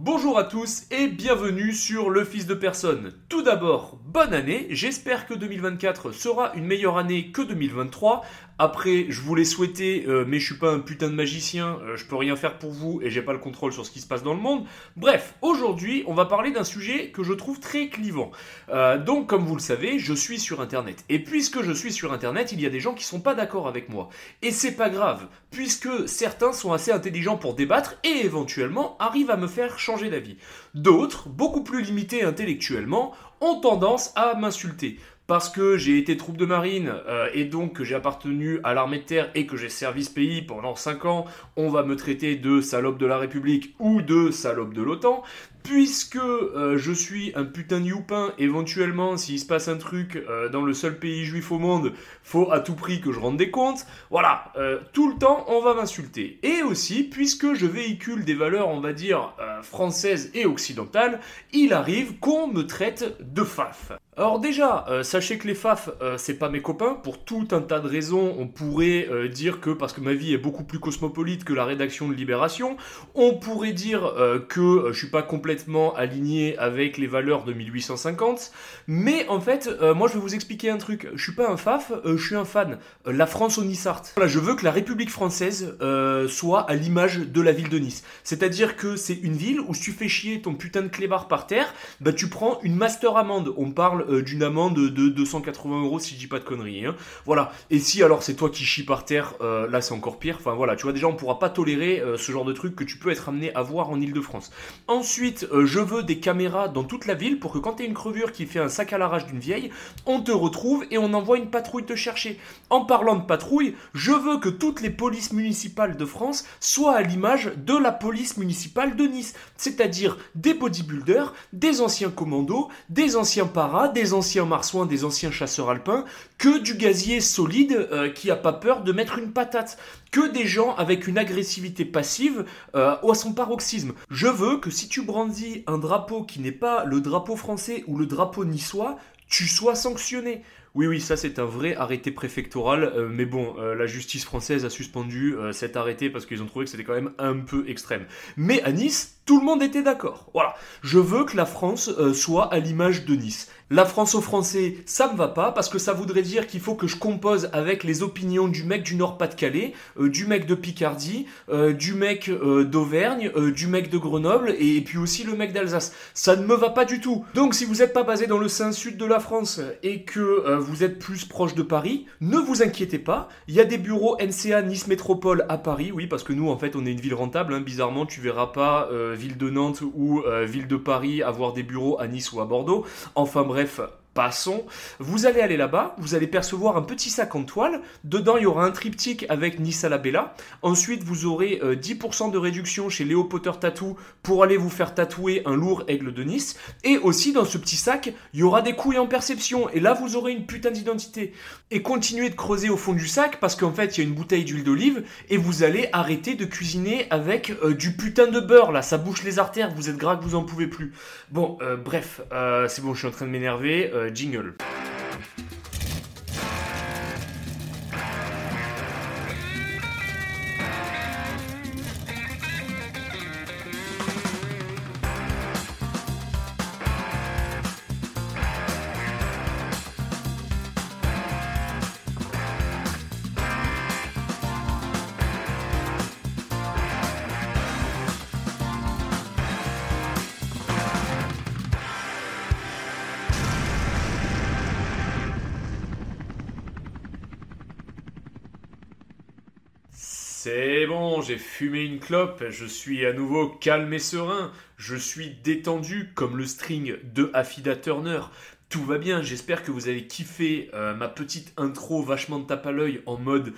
Bonjour à tous et bienvenue sur Le Fils de Personne. Tout d'abord, bonne année, j'espère que 2024 sera une meilleure année que 2023. Après, je voulais souhaiter, euh, mais je suis pas un putain de magicien, euh, je peux rien faire pour vous et j'ai pas le contrôle sur ce qui se passe dans le monde. Bref, aujourd'hui, on va parler d'un sujet que je trouve très clivant. Euh, donc, comme vous le savez, je suis sur Internet. Et puisque je suis sur Internet, il y a des gens qui sont pas d'accord avec moi. Et c'est pas grave, puisque certains sont assez intelligents pour débattre et éventuellement arrivent à me faire changer d'avis. D'autres, beaucoup plus limités intellectuellement, ont tendance à m'insulter. Parce que j'ai été troupe de marine euh, et donc que j'ai appartenu à l'armée de terre et que j'ai servi ce pays pendant 5 ans, on va me traiter de salope de la République ou de salope de l'OTAN puisque euh, je suis un putain de youpin, éventuellement, s'il se passe un truc euh, dans le seul pays juif au monde, faut à tout prix que je rende des comptes. Voilà, euh, tout le temps, on va m'insulter. Et aussi, puisque je véhicule des valeurs, on va dire, françaises et occidentales, il arrive qu'on me traite de faf. Alors déjà, sachez que les faf, c'est pas mes copains. Pour tout un tas de raisons, on pourrait dire que parce que ma vie est beaucoup plus cosmopolite que la rédaction de Libération, on pourrait dire que je suis pas complètement aligné avec les valeurs de 1850. Mais en fait, euh, moi je vais vous expliquer un truc. Je suis pas un faf, euh, je suis un fan. Euh, la France au Nissart. Voilà, je veux que la République française soit à l'image de la ville de Nice. C'est-à-dire que c'est une ville où si tu fais chier ton putain de clébard par terre, bah tu prends une master amende. On parle d'une amende de 280 euros si je dis pas de conneries. Hein. Voilà. Et si alors c'est toi qui chies par terre, là c'est encore pire. Enfin voilà, tu vois déjà on pourra pas tolérer ce genre de truc que tu peux être amené à voir en Ile-de-France. Ensuite, euh, je veux des caméras dans toute la ville pour que quand tu une crevure qui fait un sac à l'arrache d'une vieille, on te retrouve et on envoie une patrouille te chercher. En parlant de patrouille, je veux que toutes les polices municipales de France soient à l'image de la police municipale de Nice, c'est-à-dire des bodybuilders, des anciens commandos, des anciens paras, des anciens marsouins, des anciens chasseurs alpins, que du gazier solide euh, qui a pas peur de mettre une patate que des gens avec une agressivité passive euh, ou à son paroxysme. Je veux que si tu brandis un drapeau qui n'est pas le drapeau français ou le drapeau niçois, tu sois sanctionné. Oui, oui, ça c'est un vrai arrêté préfectoral, euh, mais bon, la justice française a suspendu cet arrêté parce qu'ils ont trouvé que c'était quand même un peu extrême. Mais à Nice, tout le monde était d'accord. Voilà. Je veux que la France soit à l'image de Nice. La France aux Français, ça me va pas parce que ça voudrait dire qu'il faut que je compose avec les opinions du mec du Nord-Pas-de-Calais, euh, du mec de Picardie, euh, du mec d'Auvergne, du mec de Grenoble et, puis aussi le mec d'Alsace. Ça ne me va pas du tout. Donc si vous n'êtes pas basé dans le sein sud de la France et que vous êtes plus proche de Paris, ne vous inquiétez pas. Il y a des bureaux NCA Nice Métropole à Paris, oui, parce que nous en fait on est une ville rentable. Hein. bizarrement, tu verras pas ville de Nantes ou euh, ville de Paris avoir des bureaux à Nice ou à Bordeaux. Enfin bref, bref, vous allez aller là-bas, vous allez percevoir un petit sac en toile. Dedans, il y aura un triptyque avec Nice à la Bella. Ensuite, vous aurez 10% euh, de réduction chez Léo Potter Tattoo pour aller vous faire tatouer un lourd aigle de Nice. Et aussi, dans ce petit sac, il y aura des couilles en perception. Et là, vous aurez une putain d'identité. Et continuez de creuser au fond du sac parce qu'en fait, il y a une bouteille d'huile d'olive et vous allez arrêter de cuisiner avec euh, du putain de beurre. Là, ça bouche les artères. Vous êtes gras que vous en pouvez plus. Bon, euh, bref, c'est bon, je suis en train de m'énerver cingöl. J'ai fumé une clope, je suis à nouveau calme et serein, je suis détendu comme le string de Affida Turner. Tout va bien, j'espère que vous avez kiffé euh, ma petite intro vachement de tape à l'œil en mode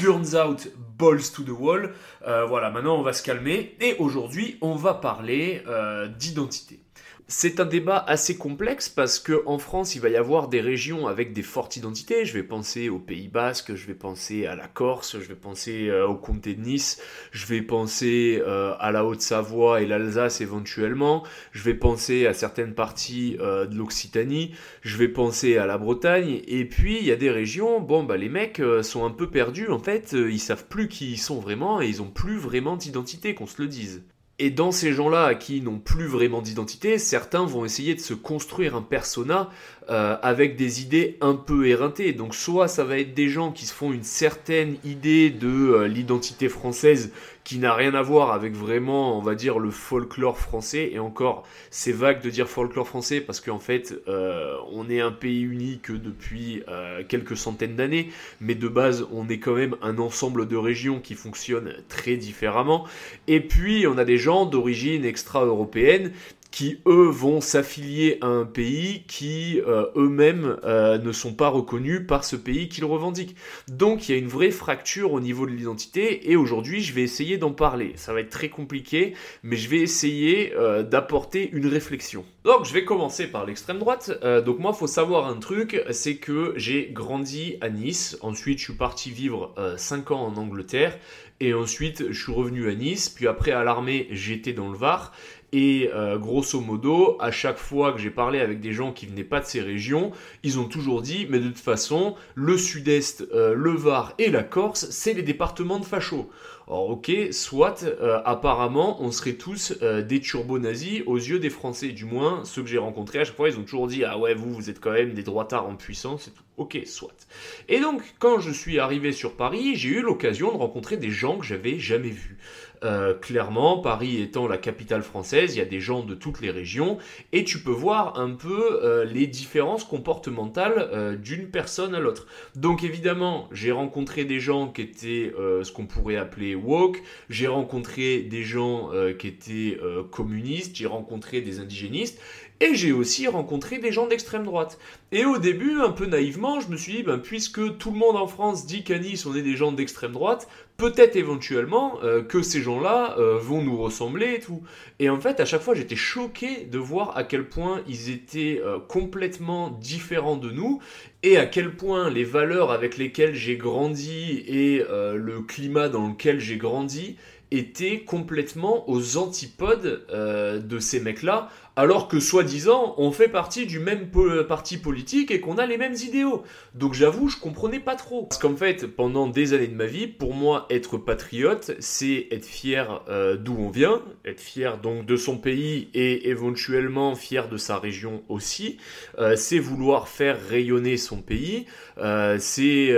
burns out, balls to the wall. Euh, voilà, maintenant on va se calmer et aujourd'hui on va parler euh, d'identité. C'est un débat assez complexe parce que en France, il va y avoir des régions avec des fortes identités. Je vais penser au Pays Basque, je vais penser à la Corse, je vais penser euh, au comté de Nice, je vais penser euh, à la Haute-Savoie et l'Alsace éventuellement, je vais penser à certaines parties euh, de l'Occitanie, je vais penser à la Bretagne. Et puis il y a des régions, bon bah les mecs sont un peu perdus en fait, ils savent plus qui ils sont vraiment et ils ont plus vraiment d'identité, qu'on se le dise. Et dans ces gens-là qui n'ont plus vraiment d'identité, certains vont essayer de se construire un persona euh, avec des idées un peu éreintées. Donc soit ça va être des gens qui se font une certaine idée de euh, l'identité française qui n'a rien à voir avec vraiment, on va dire, le folklore français. Et encore, c'est vague de dire folklore français parce qu'en fait, euh, on est un pays unique depuis quelques centaines d'années, mais de base, on est quand même un ensemble de régions qui fonctionnent très différemment. Et puis, on a des gens d'origine extra-européenne qui eux vont s'affilier à un pays qui euh, eux-mêmes euh, ne sont pas reconnus par ce pays qu'ils revendiquent. Donc il y a une vraie fracture au niveau de l'identité et aujourd'hui je vais essayer d'en parler. Ça va être très compliqué mais je vais essayer euh, d'apporter une réflexion. Donc je vais commencer par l'extrême droite. donc moi faut savoir un truc, c'est que j'ai grandi à Nice, ensuite je suis parti vivre 5 ans en Angleterre et ensuite je suis revenu à Nice, puis après à l'armée j'étais dans le Var et euh, grosso modo, à chaque fois que j'ai parlé avec des gens qui venaient pas de ces régions, ils ont toujours dit, mais de toute façon, le sud-est, euh, le Var et la Corse, c'est les départements de fachos. Or ok, soit, euh, apparemment, on serait tous des turbo-nazis aux yeux des Français. Du moins, ceux que j'ai rencontrés, à chaque fois, ils ont toujours dit, ah ouais, vous, vous êtes quand même des droitards en puissance et tout. Ok, soit. Et donc, quand je suis arrivé sur Paris, j'ai eu l'occasion de rencontrer des gens que j'avais jamais vus. Euh, clairement, Paris étant la capitale française, il y a des gens de toutes les régions et tu peux voir un peu euh, les différences comportementales euh, d'une personne à l'autre. Donc évidemment, j'ai rencontré des gens qui étaient ce qu'on pourrait appeler woke, j'ai rencontré des gens qui étaient communistes, j'ai rencontré des indigénistes et j'ai aussi rencontré des gens d'extrême droite. Et au début, un peu naïvement, je me suis dit, ben, puisque tout le monde en France dit qu'à Nice on est des gens d'extrême droite, peut-être éventuellement euh, que ces gens-là euh, vont nous ressembler et tout. Et en fait, à chaque fois, j'étais choqué de voir à quel point ils étaient euh, complètement différents de nous et à quel point les valeurs avec lesquelles j'ai grandi et le climat dans lequel j'ai grandi étaient complètement aux antipodes de ces mecs-là, alors que soi-disant on fait partie du même parti politique et qu'on a les mêmes idéaux. Donc j'avoue, je comprenais pas trop. Parce qu'en fait, pendant des années de ma vie, pour moi, être patriote, c'est être fier euh, d'où on vient, être fier donc de son pays et éventuellement fier de sa région aussi. Euh, c'est vouloir faire rayonner son pays, euh, c'est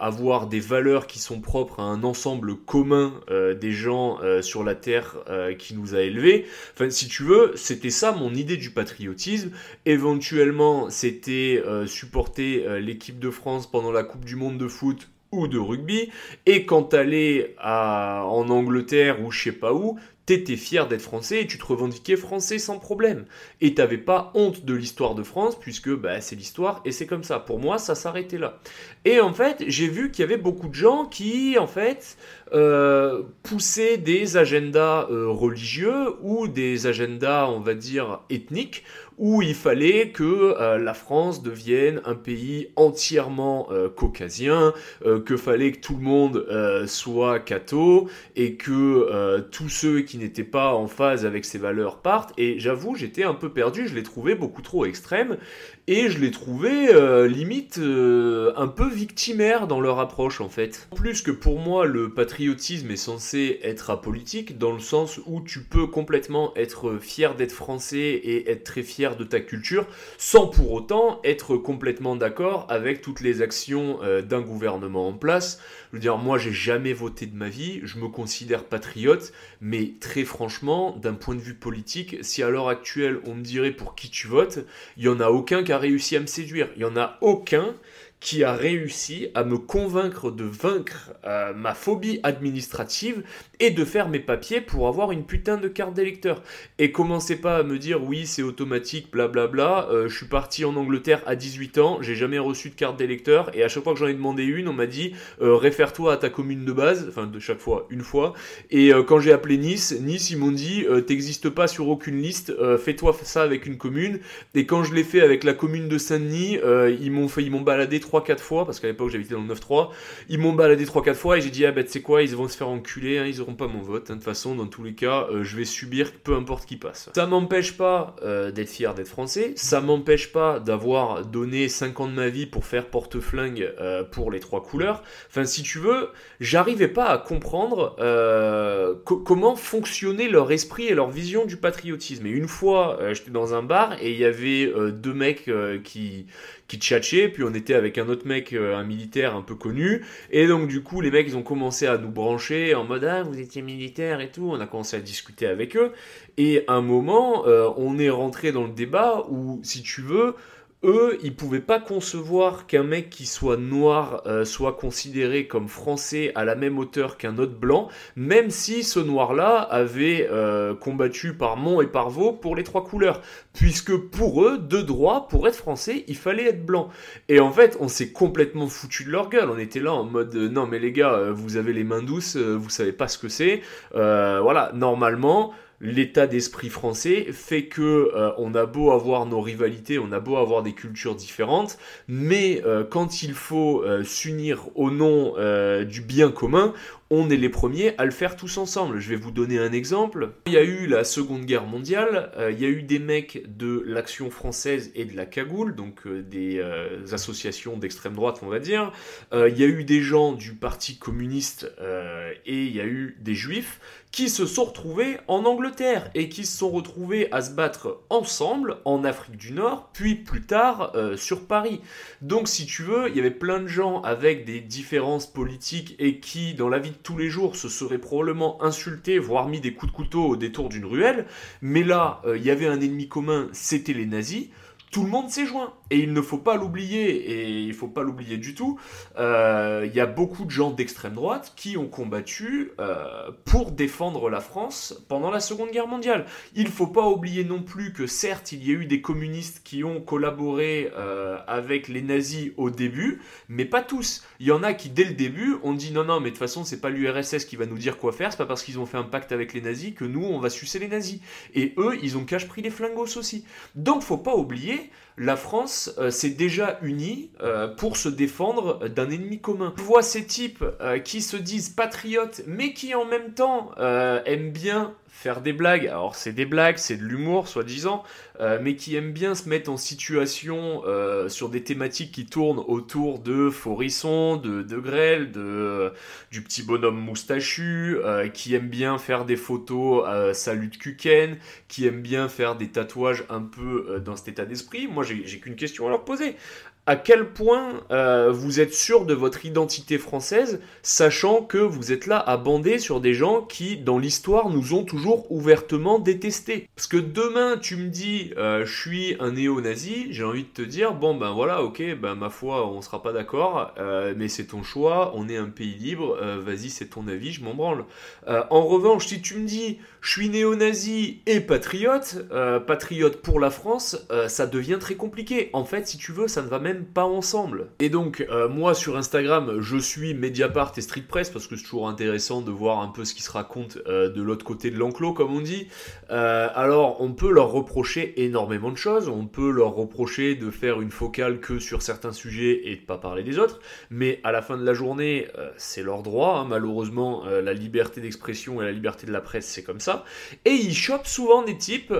avoir des valeurs qui sont propres à un ensemble commun des gens sur la terre qui nous a élevés. Enfin, si tu veux, c'était ça mon idée du patriotisme. Éventuellement, c'était euh, supporter euh, l'équipe de France pendant la Coupe du Monde de foot ou de rugby. Et quand t'allais en Angleterre ou je sais pas où, t'étais fier d'être français et tu te revendiquais français sans problème. Et t'avais pas honte de l'histoire de France puisque bah, c'est l'histoire et c'est comme ça. Pour moi, ça s'arrêtait là. Et en fait, j'ai vu qu'il y avait beaucoup de gens qui, en fait, euh, poussaient des agendas euh, religieux ou des agendas, on va dire, ethniques où il fallait que euh, la France devienne un pays entièrement euh, caucasien, euh, que fallait que tout le monde soit catho et que tous ceux qui n'étaient pas en phase avec ces valeurs partent. Et j'avoue, j'étais un peu perdu, je les trouvais beaucoup trop extrêmes et je les trouvais limite un peu victimaires dans leur approche en fait. Plus que pour moi, le patriotisme est censé être apolitique dans le sens où tu peux complètement être fier d'être français et être très fier de ta culture, sans pour autant être complètement d'accord avec toutes les actions euh, d'un gouvernement en place. Je veux dire, moi j'ai jamais voté de ma vie, je me considère patriote, mais très franchement, d'un point de vue politique, si à l'heure actuelle on me dirait pour qui tu votes, il y en a aucun qui a réussi à me séduire. Il y en a aucun qui a réussi à me convaincre de vaincre euh, ma phobie administrative et de faire mes papiers pour avoir une putain de carte d'électeur. Et commencez pas à me dire oui c'est automatique, blablabla. Bla bla. Euh, je suis parti en Angleterre à 18 ans, j'ai jamais reçu de carte d'électeur et à chaque fois que j'en ai demandé une, on m'a dit euh, réfère-toi à ta commune de base, enfin de chaque fois une fois. Et quand j'ai appelé Nice, Nice ils m'ont dit t'existes pas sur aucune liste, fais-toi ça avec une commune. Et quand je l'ai fait avec la commune de Saint-Denis, ils m'ont ils m'ont baladé trois 3-4 fois, parce qu'à l'époque j'habitais dans le 9-3, ils m'ont baladé 3-4 fois et j'ai dit, ah ben tu sais quoi, ils vont se faire enculer, hein, ils auront pas mon vote. Hein. De toute façon, dans tous les cas, euh, je vais subir peu importe qui passe. Ça m'empêche pas euh, d'être fier d'être français, ça m'empêche pas d'avoir donné 5 ans de ma vie pour faire porte-flingue euh, pour les trois couleurs. Enfin, si tu veux, j'arrivais pas à comprendre comment fonctionnait leur esprit et leur vision du patriotisme. Et une fois, j'étais dans un bar et il y avait deux mecs qui qui tchatchaient, puis on était avec un autre mec, un militaire un peu connu, et donc du coup les mecs ils ont commencé à nous brancher en mode ah vous étiez militaire et tout, on a commencé à discuter avec eux, et à un moment euh, on est rentré dans le débat où si tu veux eux, ils pouvaient pas concevoir qu'un mec qui soit noir euh, soit considéré comme français à la même hauteur qu'un autre blanc, même si ce noir-là avait euh, combattu par Mont et par Vaux pour les trois couleurs. Puisque pour eux, de droit, pour être français, il fallait être blanc. Et en fait, on s'est complètement foutu de leur gueule. On était là en mode non mais les gars, vous avez les mains douces, vous savez pas ce que c'est. voilà, normalement l'état d'esprit français fait que euh, on a beau avoir nos rivalités, on a beau avoir des cultures différentes, mais euh, quand il faut euh, s'unir au nom du bien commun, on est les premiers à le faire tous ensemble. Je vais vous donner un exemple. Il y a eu la Seconde Guerre mondiale, il y a eu des mecs de l'Action française et de la Cagoule, donc des associations d'extrême droite, on va dire. il y a eu des gens du Parti communiste et il y a eu des juifs qui se sont retrouvés en Angleterre et qui se sont retrouvés à se battre ensemble en Afrique du Nord, puis plus tard euh, sur Paris. Donc si tu veux, il y avait plein de gens avec des différences politiques et qui, dans la vie tous les jours, se seraient probablement insultés, voire mis des coups de couteau au détour d'une ruelle. Mais là, euh, il y avait un ennemi commun, c'était les nazis tout le monde s'est joint. Et il ne faut pas l'oublier, et il ne faut pas l'oublier du tout, euh, il y a beaucoup de gens d'extrême droite qui ont combattu euh, pour défendre la France pendant la Seconde Guerre mondiale. Il ne faut pas oublier non plus que certes, il y a eu des communistes qui ont collaboré euh, avec les nazis au début, mais pas tous. Il y en a qui, dès le début, ont dit non, non, mais de toute façon, c'est pas l'URSS qui va nous dire quoi faire, c'est pas parce qu'ils ont fait un pacte avec les nazis que nous, on va sucer les nazis. Et eux, ils ont cache pris les flingos aussi. Donc, faut pas oublier la France euh, s'est déjà unie euh, pour se défendre d'un ennemi commun. Je vois ces types euh, qui se disent patriotes, mais qui en même temps aiment bien faire des blagues. Alors c'est des blagues, c'est de l'humour, soi-disant, euh, mais qui aiment bien se mettre en situation euh, sur des thématiques qui tournent autour de Forisson, de, de Grêle, de, du petit bonhomme moustachu, euh, qui aiment bien faire des photos à salut de Kuken, qui aiment bien faire des tatouages un peu dans cet état d'esprit. Moi j'ai qu'une question à leur poser à quel point euh, vous êtes sûr de votre identité française, sachant que vous êtes là à bander sur des gens qui, dans l'histoire, nous ont toujours ouvertement détestés. Parce que demain, tu me dis, euh, je suis un néo-nazi, j'ai envie de te dire, bon ben voilà, ok, ben ma foi, on sera pas d'accord, euh, mais c'est ton choix, on est un pays libre, vas-y, c'est ton avis, je m'en branle. en revanche, si tu me dis, je suis néo-nazi et patriote, patriote pour la France, ça devient très compliqué. En fait, si tu veux, ça ne va même pas ensemble. Et donc, euh, moi sur Instagram, je suis Mediapart et Street Press parce que c'est toujours intéressant de voir un peu ce qui se raconte euh, de l'autre côté de l'enclos, comme on dit. Euh, alors, on peut leur reprocher énormément de choses. On peut leur reprocher de faire une focale que sur certains sujets et de pas parler des autres. Mais à la fin de la journée, c'est leur droit. Hein. Malheureusement, la liberté d'expression et la liberté de la presse, c'est comme ça. Et ils chopent souvent des types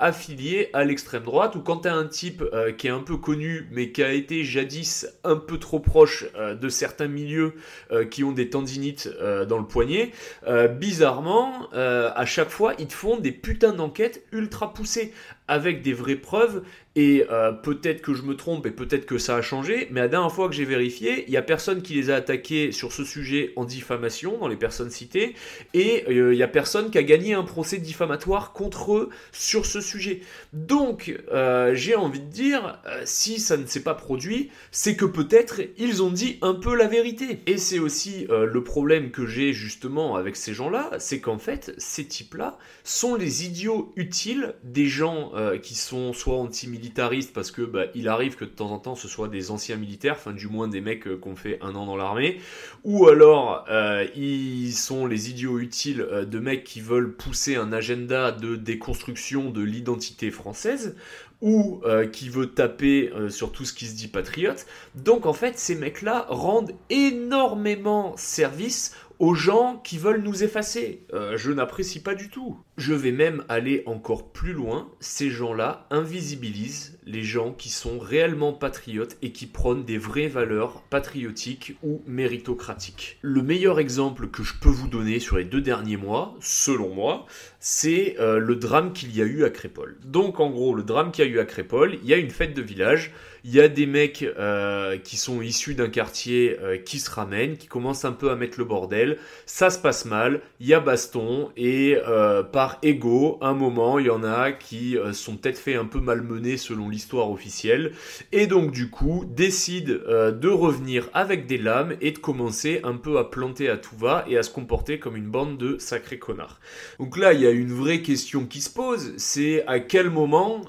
affiliés à l'extrême droite ou quand t'as un type qui est un peu connu mais qui a jadis un peu trop proche euh, de certains milieux euh, qui ont des tendinites euh, dans le poignet, bizarrement, à chaque fois, ils te font des putains d'enquêtes ultra poussées avec des vraies preuves et euh, peut-être que je me trompe et peut-être que ça a changé, mais la dernière fois que j'ai vérifié, il n'y a personne qui les a attaqués sur ce sujet en diffamation dans les personnes citées, et euh, il n'y a personne qui a gagné un procès diffamatoire contre eux sur ce sujet. Donc, euh, j'ai envie de dire, si ça ne s'est pas produit, c'est que peut-être ils ont dit un peu la vérité. Et c'est aussi le problème que j'ai justement avec ces gens-là, c'est qu'en fait, ces types-là sont les idiots utiles des gens qui sont soit anti militaristes parce que bah, il arrive que de temps en temps ce soit des anciens militaires, enfin du moins des mecs euh, qui ont fait un an dans l'armée, ou alors euh, ils sont les idiots utiles euh, de mecs qui veulent pousser un agenda de déconstruction de l'identité française ou euh, qui veut taper euh, sur tout ce qui se dit patriote. Donc en fait, ces mecs-là rendent énormément service aux gens qui veulent nous effacer. Euh, je n'apprécie pas du tout. Je vais même aller encore plus loin. Ces gens-là invisibilisent les gens qui sont réellement patriotes et qui prônent des vraies valeurs patriotiques ou méritocratiques. Le meilleur exemple que je peux vous donner sur les deux derniers mois, selon moi, c'est euh, le drame qu'il y a eu à Crépole. Donc en gros, le drame qu'il y a eu à Crépole, il y a une fête de village il y a des mecs euh, qui sont issus d'un quartier euh, qui se ramènent, qui commencent un peu à mettre le bordel. Ça se passe mal, il y a baston et euh, par ego, un moment, il y en a qui sont peut-être fait un peu malmenés selon l'histoire officielle et donc du coup décident de revenir avec des lames et de commencer un peu à planter à tout va et à se comporter comme une bande de sacrés connards. Donc là, il y a une vraie question qui se pose, c'est à quel moment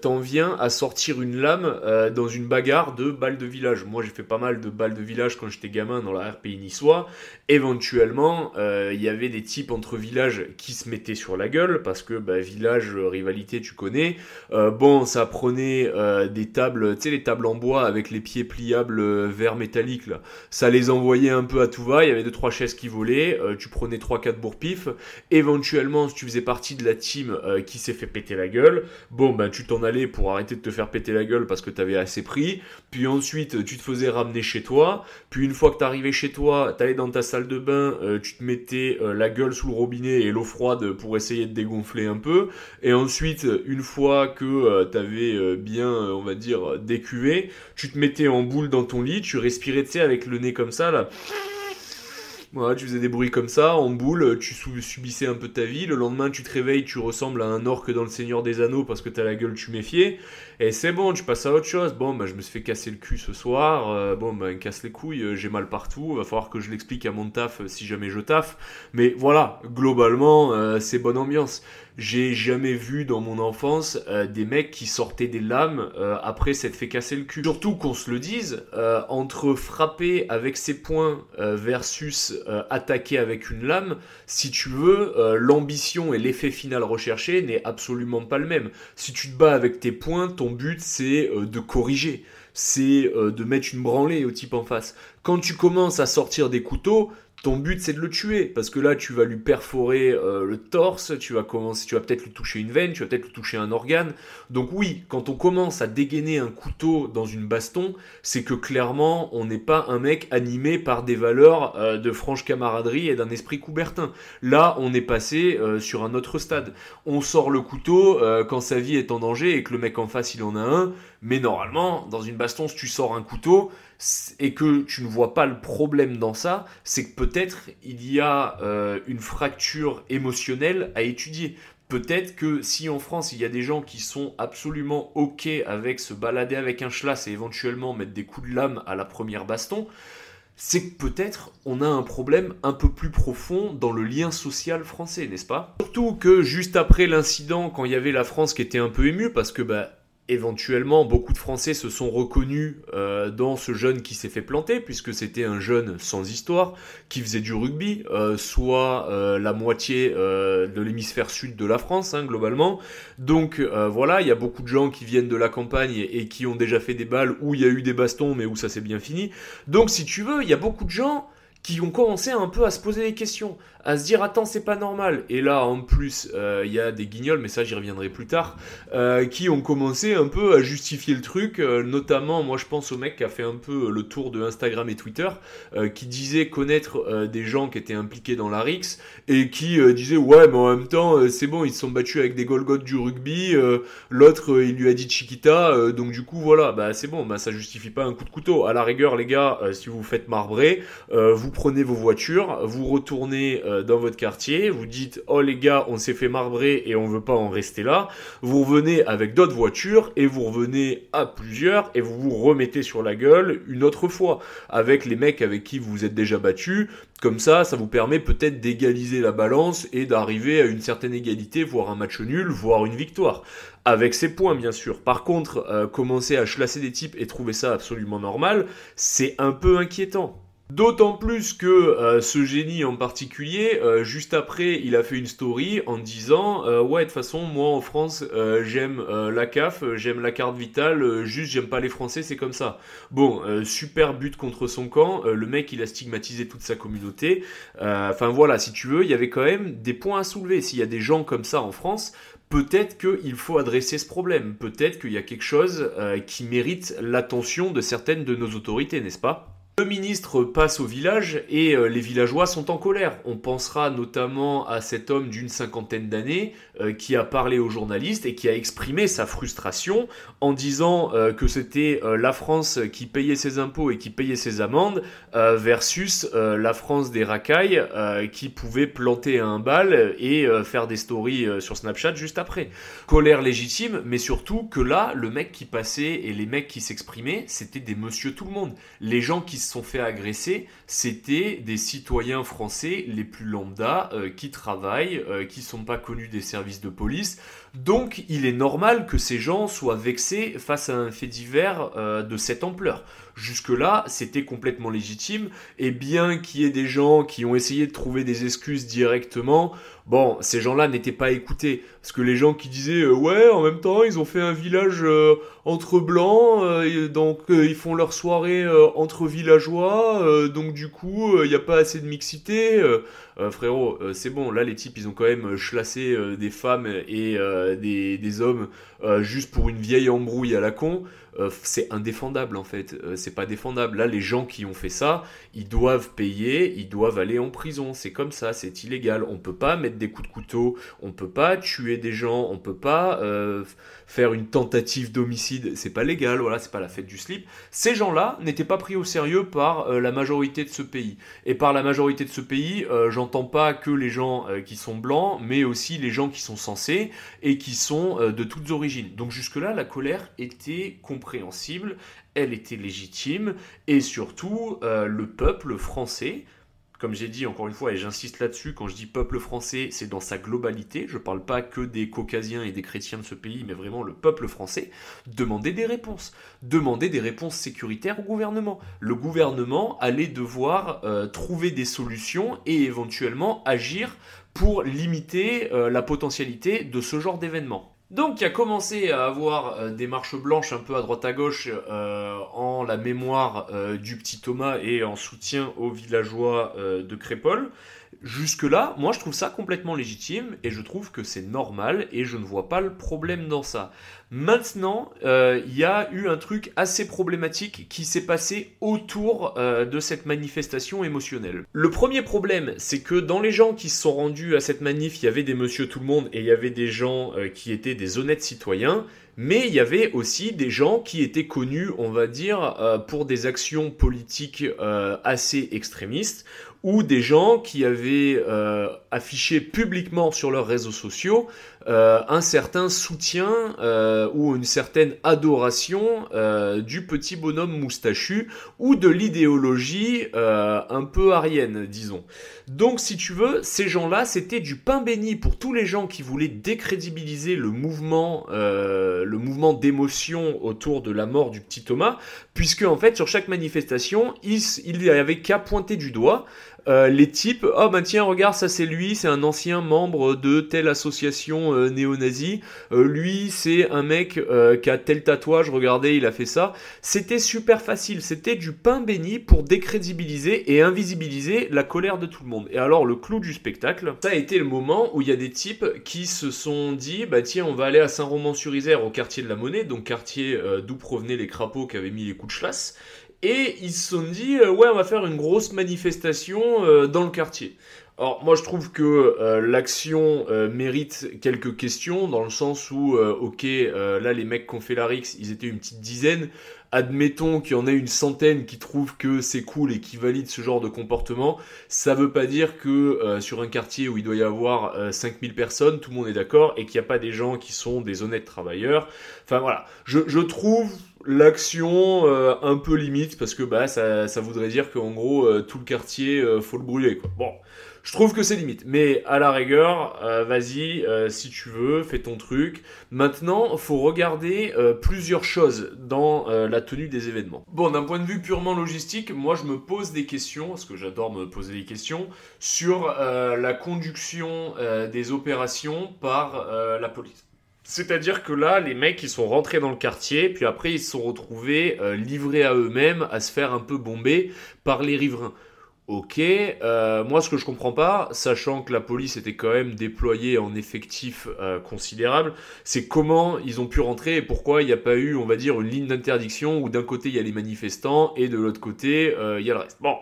t'en viens à sortir une lame euh, dans une bagarre de balles de village? Moi, j'ai fait pas mal de balles de village quand j'étais gamin dans la RPI niçois. Éventuellement, euh, il y avait des types entre villages qui se mettaient sur la gueule parce que bah, village, euh, rivalité, tu connais. bon, ça prenait des tables, tu sais, les tables en bois avec les pieds pliables verts métalliques là. Ça les envoyait un peu à tout va. Il y avait deux trois chaises qui volaient. tu prenais trois quatre bourre-pif. Éventuellement, si tu faisais partie de la team qui s'est fait péter la gueule, bon ben tu t'en allais pour arrêter de te faire péter la gueule parce que t'avais assez pris, puis ensuite tu te faisais ramener chez toi, puis une fois que t'arrivais chez toi, t'allais dans ta salle de bain, euh, tu te mettais euh, la gueule sous le robinet et l'eau froide pour essayer de dégonfler un peu, et ensuite une fois que euh, t'avais bien, on va dire, décuvé, tu te mettais en boule dans ton lit, tu respirais, tu sais, avec le nez comme ça, là voilà, tu faisais des bruits comme ça, en boule, tu subissais un peu ta vie. Le lendemain, tu te réveilles, tu ressembles à un orque dans le Seigneur des Anneaux parce que t'as la gueule tu méfiais. Et c'est bon, tu passes à autre chose. Bon, bah, je me suis fait casser le cul ce soir. Euh, bon, bah, casse les couilles, euh, j'ai mal partout. Va falloir que je l'explique à mon taf euh, si jamais je taffe. Mais voilà, globalement, c'est bonne ambiance. J'ai jamais vu dans mon enfance euh, des mecs qui sortaient des lames euh, après s'être fait casser le cul. Surtout qu'on se le dise, euh, entre frapper avec ses poings versus attaquer avec une lame, si tu veux, l'ambition et l'effet final recherché n'est absolument pas le même. Si tu te bats avec tes poings, ton but c'est de corriger c'est de mettre une branlée au type en face. Quand tu commences à sortir des couteaux, ton but c'est de le tuer parce que là tu vas lui perforer euh, le torse, tu vas commencer, tu vas peut-être lui toucher une veine, tu vas peut-être lui toucher un organe. Donc oui, quand on commence à dégainer un couteau dans une baston, c'est que clairement on n'est pas un mec animé par des valeurs euh, de franche camaraderie et d'un esprit coubertin. Là, on est passé euh, sur un autre stade. On sort le couteau quand sa vie est en danger et que le mec en face il en a un, mais normalement dans une baston si tu sors un couteau, et que tu ne vois pas le problème dans ça, c'est que peut-être il y a euh, une fracture émotionnelle à étudier. Peut-être que si en France il y a des gens qui sont absolument ok avec se balader avec un schlass et éventuellement mettre des coups de lame à la première baston, c'est que peut-être on a un problème un peu plus profond dans le lien social français, n'est-ce pas? Surtout que juste après l'incident, quand il y avait la France qui était un peu émue, parce que bah éventuellement, beaucoup de Français se sont reconnus euh, dans ce jeune qui s'est fait planter, puisque c'était un jeune sans histoire, qui faisait du rugby, euh, soit euh, la moitié de l'hémisphère sud de la France, hein, globalement. Donc voilà, il y a beaucoup de gens qui viennent de la campagne et, qui ont déjà fait des balles où il y a eu des bastons, mais où ça s'est bien fini. Donc si tu veux, il y a beaucoup de gens qui ont commencé un peu à se poser des questions à se dire attends c'est pas normal. Et là en plus euh, il y a des guignols mais ça j'y reviendrai plus tard euh, qui ont commencé un peu à justifier le truc euh, notamment moi je pense au mec qui a fait un peu le tour de Instagram et Twitter qui disait connaître des gens qui étaient impliqués dans la RIX et qui disait ouais mais en même temps c'est bon ils se sont battus avec des Golgoth du rugby l'autre il lui a dit Chiquita donc du coup voilà bah c'est bon bah ça justifie pas un coup de couteau. À la rigueur les gars si vous faites marbrer vous prenez vos voitures vous retournez euh, dans votre quartier, vous dites oh les gars on s'est fait marbrer et on veut pas en rester là, vous revenez avec d'autres voitures et vous revenez à plusieurs et vous vous remettez sur la gueule une autre fois avec les mecs avec qui vous vous êtes déjà battu. Comme ça, ça vous permet peut-être d'égaliser la balance et d'arriver à une certaine égalité, voire un match nul, voire une victoire avec ses points bien sûr. Par contre, euh, commencer à chlasser des types et trouver ça absolument normal, c'est un peu inquiétant. D'autant plus que euh, ce génie en particulier, euh, juste après, il a fait une story en disant euh, ouais de toute façon moi en France j'aime la CAF, j'aime la carte vitale, juste j'aime pas les Français, c'est comme ça. Bon, super but contre son camp, le mec il a stigmatisé toute sa communauté. Enfin voilà, si tu veux, il y avait quand même des points à soulever. S'il y a des gens comme ça en France, peut-être qu'il faut adresser ce problème, peut-être qu'il y a quelque chose qui mérite l'attention de certaines de nos autorités, n'est-ce pas? Le ministre passe au village et euh, les villageois sont en colère. On pensera notamment à cet homme d'une cinquantaine d'années euh, qui a parlé aux journalistes et qui a exprimé sa frustration en disant euh, que c'était la France qui payait ses impôts et qui payait ses amendes versus la France des racailles qui pouvait planter un bal et faire des stories sur Snapchat juste après. Colère légitime, mais surtout que là, le mec qui passait et les mecs qui s'exprimaient, c'était des monsieur tout le monde. Les gens qui sont fait agresser, c'était des citoyens français les plus lambda euh, qui travaillent, euh, qui sont pas connus des services de police. Donc il est normal que ces gens soient vexés face à un fait divers euh, de cette ampleur. Jusque-là, c'était complètement légitime, et bien qu'il y ait des gens qui ont essayé de trouver des excuses directement, bon, ces gens-là n'étaient pas écoutés. Parce que les gens qui disaient, euh, ouais, en même temps, ils ont fait un village euh, entre blancs, euh, donc ils font leur soirée entre villageois, donc du coup, il n'y a pas assez de mixité. frérot, c'est bon, là, les types, ils ont quand même chlassé des femmes et des, des, hommes juste pour une vieille embrouille à la con. Euh, c'est indéfendable en fait. Euh, c'est pas défendable. Là, les gens qui ont fait ça, ils doivent payer, ils doivent aller en prison. C'est comme ça, c'est illégal. On peut pas mettre des coups de couteau, on peut pas tuer des gens, on peut pas euh, faire une tentative d'homicide. C'est pas légal. Voilà, c'est pas la fête du slip. Ces gens-là n'étaient pas pris au sérieux par la majorité de ce pays. Et par la majorité de ce pays, j'entends pas que les gens qui sont blancs, mais aussi les gens qui sont censés et qui sont de toutes origines. Donc jusque là, la colère était complètement compréhensible, elle était légitime, et surtout euh, le peuple français, comme j'ai dit encore une fois, et j'insiste là-dessus, quand je dis peuple français, c'est dans sa globalité, je ne parle pas que des caucasiens et des chrétiens de ce pays, mais vraiment le peuple français, demandait des réponses. Demandait des réponses sécuritaires au gouvernement. Le gouvernement allait devoir euh, trouver des solutions et éventuellement agir pour limiter euh, la potentialité de ce genre d'événement. Donc il a commencé à avoir euh, des marches blanches un peu à droite à gauche euh, en la mémoire euh, du petit Thomas et en soutien aux villageois de Crépole. Jusque-là, moi je trouve ça complètement légitime et je trouve que c'est normal et je ne vois pas le problème dans ça. Maintenant, euh, il y a eu un truc assez problématique qui s'est passé autour euh, de cette manifestation émotionnelle. Le premier problème, c'est que dans les gens qui se sont rendus à cette manif, il y avait des monsieur tout le monde et il y avait des gens euh, qui étaient des honnêtes citoyens. Mais il y avait aussi des gens qui étaient connus, on va dire, pour des actions politiques assez extrémistes, ou des gens qui avaient affiché publiquement sur leurs réseaux sociaux euh, un certain soutien euh, ou une certaine adoration euh, du petit bonhomme moustachu ou de l'idéologie un peu arienne, disons. Donc, si tu veux, ces gens-là, c'était du pain béni pour tous les gens qui voulaient décrédibiliser le mouvement, le mouvement d'émotion autour de la mort du petit Thomas, puisque en fait, sur chaque manifestation, il, il avait qu'à pointer du doigt euh, les types, oh ben tiens, regarde, ça c'est lui, c'est un ancien membre de telle association euh, néo-nazie. Euh, lui, c'est un mec qui a tel tatouage, regardez, il a fait ça. C'était super facile, c'était du pain béni pour décrédibiliser et invisibiliser la colère de tout le monde. Et alors, le clou du spectacle, ça a été le moment où il y a des types qui se sont dit, bah tiens, on va aller à Saint-Romain-sur-Isère, au quartier de la Monnaie, donc quartier d'où provenaient les crapauds qui avaient mis les coups de chlasse. Et ils se sont dit, euh, ouais, on va faire une grosse manifestation euh, dans le quartier. Alors moi je trouve que euh, l'action mérite quelques questions dans le sens où ok là les mecs qui ont fait la Rix ils étaient une petite dizaine. Admettons qu'il y en ait une centaine qui trouvent que c'est cool et qui valident ce genre de comportement. Ça veut pas dire que sur un quartier où il doit y avoir 5000 personnes tout le monde est d'accord et qu'il n'y a pas des gens qui sont des honnêtes travailleurs. Enfin voilà. Je, je trouve l'action euh, un peu limite parce que bah ça, voudrait dire qu'en gros euh, tout le quartier euh, faut le brûler quoi. Bon, Je trouve que c'est limite. Mais à la rigueur, euh, vas-y, euh, si tu veux, fais ton truc. Maintenant, faut regarder plusieurs choses dans la tenue des événements. Bon, d'un point de vue purement logistique, moi je me pose des questions, parce que j'adore me poser des questions, sur la conduction des opérations par la police. C'est-à-dire que là, les mecs, ils sont rentrés dans le quartier, puis après, ils se sont retrouvés livrés à eux-mêmes, à se faire un peu bomber par les riverains. Ok, euh, moi ce que je comprends pas, sachant que la police était quand même déployée en effectif euh, considérable, c'est comment ils ont pu rentrer et pourquoi il n'y a pas eu, on va dire, une ligne d'interdiction où d'un côté il y a les manifestants et de l'autre côté euh, il y a le reste. Bon,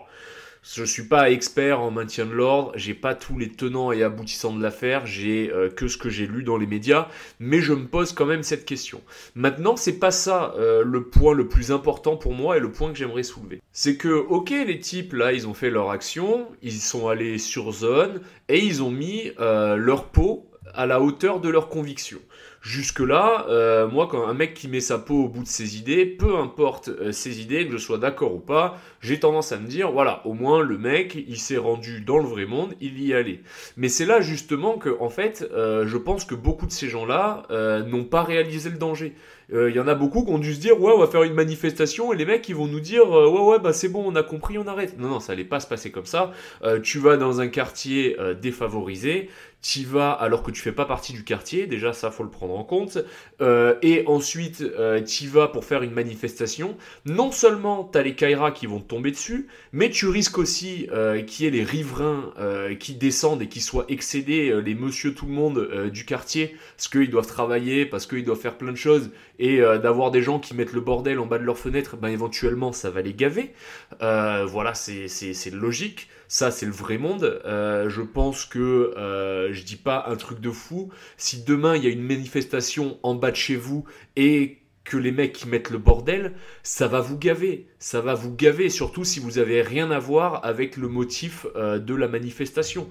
je suis pas expert en maintien de l'ordre, j'ai pas tous les tenants et aboutissants de l'affaire, j'ai euh, que ce que j'ai lu dans les médias, mais je me pose quand même cette question. Maintenant, c'est pas ça euh, le point le plus important pour moi et le point que j'aimerais soulever. C'est que, ok, les types là, ils ont fait leur action, ils sont allés sur zone et ils ont mis euh, leur peau à la hauteur de leurs convictions. Jusque-là, euh, moi, quand un mec qui met sa peau au bout de ses idées, peu importe euh, ses idées, que je sois d'accord ou pas, j'ai tendance à me dire, voilà, au moins le mec, il s'est rendu dans le vrai monde, il y allait. Mais c'est là justement que, en fait, euh, je pense que beaucoup de ces gens-là n'ont pas réalisé le danger. Il y en a beaucoup qui ont dû se dire, ouais, on va faire une manifestation, et les mecs, ils vont nous dire, ouais, ouais, bah c'est bon, on a compris, on arrête. Non, non, ça allait pas se passer comme ça. tu vas dans un quartier défavorisé, tu vas alors que tu fais pas partie du quartier, déjà ça faut le prendre en compte, euh, et ensuite euh, tu vas pour faire une manifestation, non seulement tu as les Kairas qui vont te tomber dessus, mais tu risques aussi euh, qu'il y ait les riverains euh, qui descendent et qui soient excédés, les monsieur tout le monde du quartier, parce qu'ils doivent travailler, parce qu'ils doivent faire plein de choses, et d'avoir des gens qui mettent le bordel en bas de leur fenêtre, ben éventuellement ça va les gaver. voilà, c'est logique. Ça, c'est le vrai monde. Euh, je pense que euh, je dis pas un truc de fou. Si demain il y a une manifestation en bas de chez vous et que les mecs qui mettent le bordel, ça va vous gaver. Ça va vous gaver, surtout si vous avez rien à voir avec le motif euh, de la manifestation.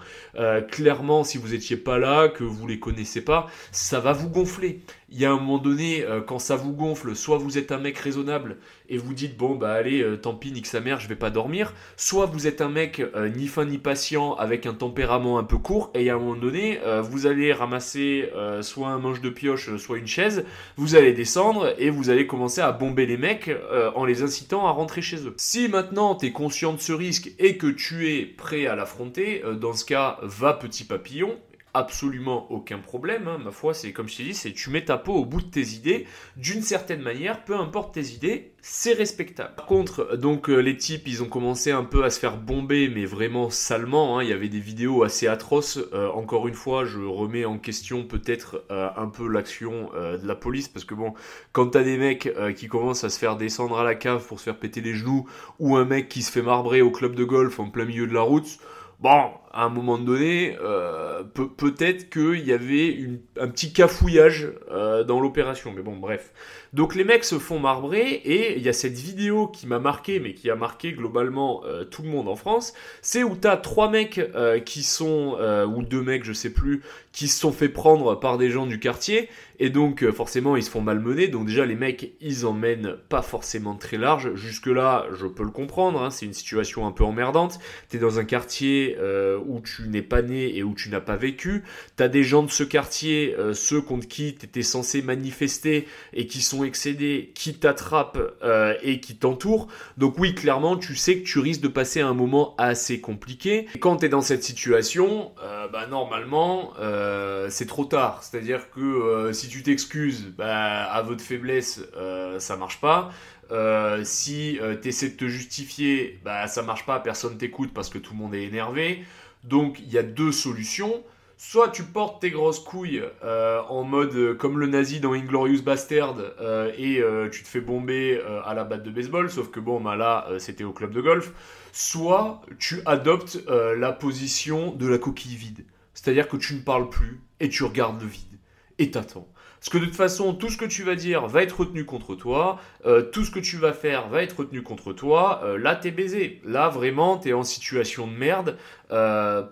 Clairement, si vous étiez pas là, que vous les connaissez pas, ça va vous gonfler. Il y a un moment donné, euh, quand ça vous gonfle, soit vous êtes un mec raisonnable et vous dites bon bah allez, tant pis, nique sa mère, je vais pas dormir. Soit vous êtes un mec ni fin ni patient avec un tempérament un peu court et à un moment donné, vous allez ramasser soit un manche de pioche, soit une chaise, vous allez descendre et vous allez commencer à bomber les mecs euh, en les incitant à rentrer chez eux. Si maintenant tu es conscient de ce risque et que tu es prêt à l'affronter, euh, dans ce cas, va petit papillon absolument aucun problème. Hein. Ma foi, c'est comme je t'ai dit, c'est tu mets ta peau au bout de tes idées. D'une certaine manière, peu importe tes idées, c'est respectable. Par contre, donc euh, les types, ils ont commencé un peu à se faire bomber, mais vraiment salement. Hein. Il y avait des vidéos assez atroces. Euh, encore une fois, je remets en question peut-être euh, un peu l'action de la police, parce que bon, quand t'as des mecs qui commencent à se faire descendre à la cave pour se faire péter les genoux, ou un mec qui se fait marbrer au club de golf en plein milieu de la route, bon, à un moment donné, euh, peut-être qu'il y avait un petit cafouillage euh, dans l'opération. Mais bon, bref. Donc les mecs se font marbrer et il y a cette vidéo qui m'a marqué, mais qui a marqué globalement euh, tout le monde en France. C'est où t'as trois mecs qui sont, ou deux mecs, je sais plus, qui se sont fait prendre par des gens du quartier. Et donc forcément ils se font malmener. Donc déjà les mecs ils emmènent pas forcément très large. Jusque là je peux le comprendre. Hein, c'est une situation un peu emmerdante. T'es dans un quartier où tu n'es pas né et où tu n'as pas vécu. Tu as des gens de ce quartier, euh, ceux contre qui tu étais censé manifester et qui sont excédés, qui t'attrapent euh, et qui t'entourent. Donc oui, clairement, tu sais que tu risques de passer un moment assez compliqué. Et quand tu es dans cette situation, euh, bah, normalement, c'est trop tard. C'est-à-dire que si tu t'excuses, bah, à votre faiblesse, ça marche pas. si tu essaies de te justifier, bah ça marche pas, personne t'écoute parce que tout le monde est énervé. Donc il y a deux solutions. Soit tu portes tes grosses couilles euh, en mode euh, comme le nazi dans Inglorious Bastard euh, et tu te fais bomber à la batte de baseball, sauf que bon, bah là c'était au club de golf. Soit tu adoptes la position de la coquille vide, c'est-à-dire que tu ne parles plus et tu regardes le vide et t'attends. Parce que de toute façon, tout ce que tu vas dire va être retenu contre toi, tout ce que tu vas faire va être retenu contre toi, là t'es baisé. Là vraiment t'es en situation de merde,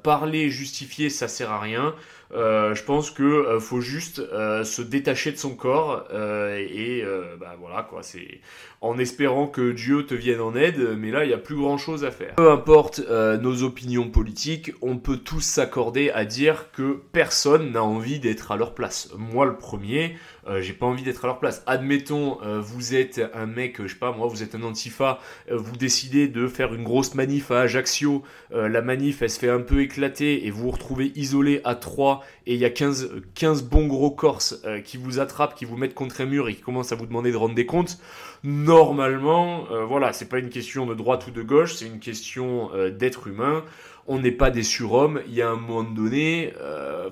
parler, justifier, ça sert à rien. Euh, je pense que euh, faut juste euh, se détacher de son corps et bah voilà quoi c'est en espérant que Dieu te vienne en aide mais là il y a plus grand chose à faire. Peu importe nos opinions politiques on peut tous s'accorder à dire que personne n'a envie d'être à leur place. Moi le premier j'ai pas envie d'être à leur place. Admettons, vous êtes un mec, je sais pas moi, vous êtes un antifa, vous décidez de faire une grosse manif à Ajaccio, la manif elle se fait un peu éclater et vous vous retrouvez isolé à 3 et il y a 15, 15 bons gros corses euh, qui vous attrapent, qui vous mettent contre un mur et qui commencent à vous demander de rendre des comptes, normalement, euh, voilà, c'est pas une question de droite ou de gauche, c'est une question euh, d'être humain. On n'est pas des surhommes, il y a un moment donné,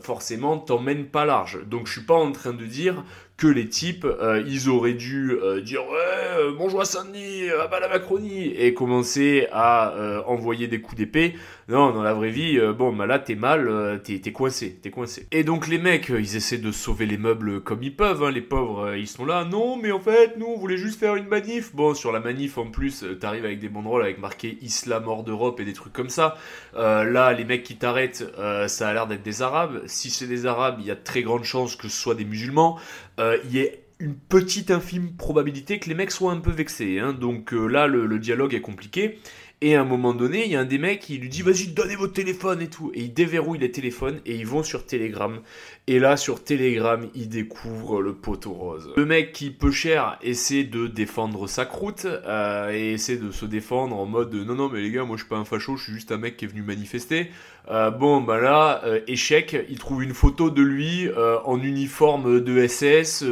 forcément, t'emmènes pas large. Donc je suis pas en train de dire que les types, euh, ils auraient dû euh, dire ouais, euh, bonjour à Saint-Denis, ah bah la Macronie, et commencer à envoyer des coups d'épée. Non, dans la vraie vie, bon, bah là t'es mal, t'es, t'es coincé, t'es coincé. Et donc les mecs, ils essaient de sauver les meubles comme ils peuvent, hein, les pauvres, ils sont là, non, mais en fait, nous, on voulait juste faire une manif. Bon, sur la manif, en plus, t'arrives avec des banderoles avec marqué Islam hors d'Europe et des trucs comme ça. là, les mecs qui t'arrêtent, ça a l'air d'être des Arabes. Si c'est des Arabes, il y a très grandes chances que ce soit des musulmans. Euh, il y a une petite infime probabilité que les mecs soient un peu vexés. Hein. Donc euh, là, le, dialogue est compliqué. Et à un moment donné, il y a un des mecs qui lui dit vas-y donnez votre téléphone et tout. Et il déverrouille les téléphones et ils vont sur Telegram. Et là sur Telegram, il découvre le poteau rose. Le mec qui peu cher essaie de défendre sa croûte euh, et essaie de se défendre en mode non non mais les gars moi je suis pas un facho, je suis juste un mec qui est venu manifester. Euh, bon, bah là, euh, échec, il trouve une photo de lui euh, en uniforme de SS,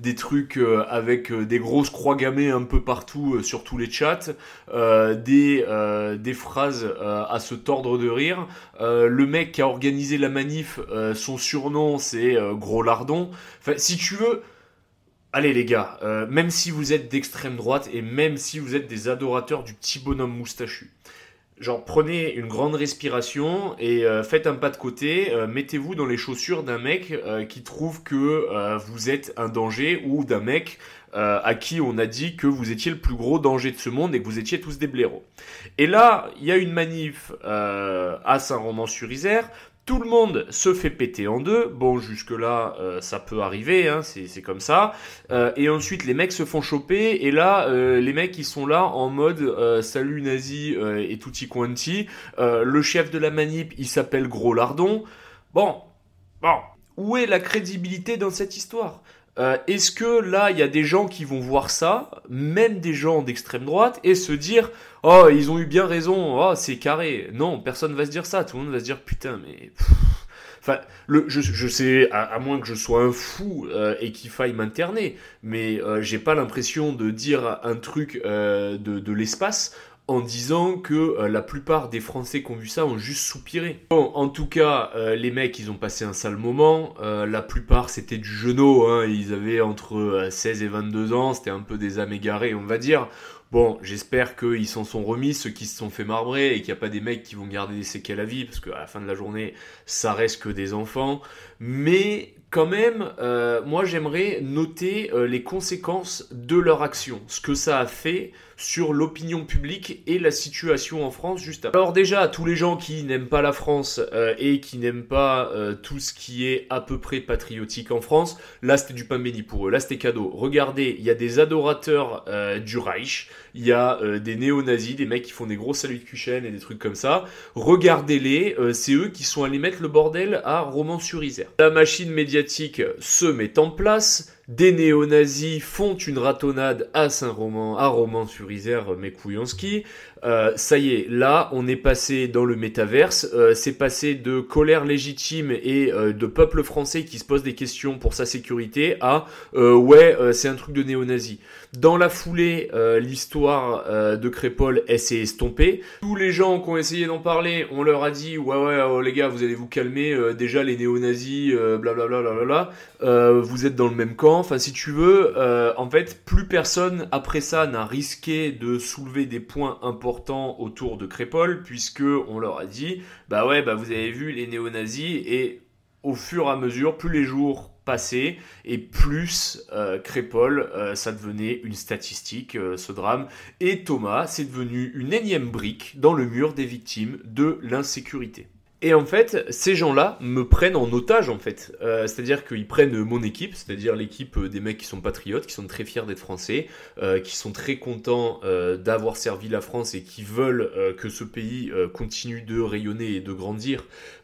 des trucs avec des grosses croix gammées un peu partout sur tous les chats, des, des phrases à se tordre de rire. le mec qui a organisé la manif, son surnom c'est Gros Lardon. Enfin, si tu veux... Allez les gars, même si vous êtes d'extrême droite et même si vous êtes des adorateurs du petit bonhomme moustachu, Genre prenez une grande respiration et euh, faites un pas de côté, euh, mettez-vous dans les chaussures d'un mec euh, qui trouve que vous êtes un danger ou d'un mec à qui on a dit que vous étiez le plus gros danger de ce monde et que vous étiez tous des blaireaux. Et là, il y a une manif à Saint-Roman-sur-Isère tout le monde se fait péter en deux. Bon, jusque-là, euh, ça peut arriver, hein, c'est comme ça. Euh, et ensuite, les mecs se font choper. Et là, euh, les mecs, ils sont là en mode salut nazi et tutti quanti. le chef de la manip, il s'appelle Gros Lardon. Bon, bon, où est la crédibilité dans cette histoire? Euh, est-ce que là, il y a des gens qui vont voir ça, même des gens d'extrême droite, et se dire Oh, ils ont eu bien raison, oh, c'est carré. Non, personne va se dire ça. Tout le monde va se dire Putain, mais. Enfin, le, je, je sais, à, moins que je sois un fou euh, et qu'il faille m'interner, mais euh, j'ai pas l'impression de dire un truc de, de l'espace en disant que euh, la plupart des Français qui ont vu ça ont juste soupiré. Bon, en tout cas, euh, les mecs, ils ont passé un sale moment. Euh, la plupart, c'était du genou. Hein. Ils avaient entre 16 et 22 ans. C'était un peu des âmes égarées, on va dire. Bon, j'espère qu'ils s'en sont remis, ceux qui se sont fait marbrer, et qu'il n'y a pas des mecs qui vont garder des séquelles à vie, parce qu'à la fin de la journée, ça reste que des enfants. Mais quand même, moi j'aimerais noter les conséquences de leur action, ce que ça a fait sur l'opinion publique et la situation en France juste après. Alors déjà, tous les gens qui n'aiment pas la France euh, et qui n'aiment pas euh, tout ce qui est à peu près patriotique en France, là c'était du pain béni pour eux, là c'était cadeau. Regardez, il y a des adorateurs euh, du Reich, il y a des néo-nazis, des mecs qui font des gros saluts de Kuchen et des trucs comme ça. Regardez-les, c'est eux qui sont allés mettre le bordel à Romans-sur-Isère. La machine médiatique se met en place, des néo-nazis font une ratonnade à Saint-Roman, à Romans-sur-Isère, mes ski. Euh, ça y est, là, on est passé dans le métaverse. Euh, c'est passé de colère légitime et euh, de peuple français qui se pose des questions pour sa sécurité à ouais, c'est un truc de néo-nazi. Dans la foulée, l'histoire de Crépole, s'est estompée. Tous les gens qui ont essayé d'en parler, on leur a dit ouais ouais oh, les gars, vous allez vous calmer. déjà les néo-nazis, blablabla, bla, vous êtes dans le même camp. Enfin, si tu veux, en fait, plus personne après ça n'a risqué de soulever des points importants autour de Crépole, puisque on leur a dit, bah ouais, bah vous avez vu les néo-nazis, et au fur et à mesure, plus les jours passait et plus euh, Crépole, euh, ça devenait une statistique, euh, ce drame. Et Thomas, c'est devenu une énième brique dans le mur des victimes de l'insécurité. Et en fait, ces gens-là me prennent en otage, en fait. Euh, c'est-à-dire qu'ils prennent mon équipe, c'est-à-dire l'équipe des mecs qui sont patriotes, qui sont très fiers d'être français, euh, qui sont très contents euh, d'avoir servi la France et qui veulent euh, que ce pays euh, continue de rayonner et de grandir.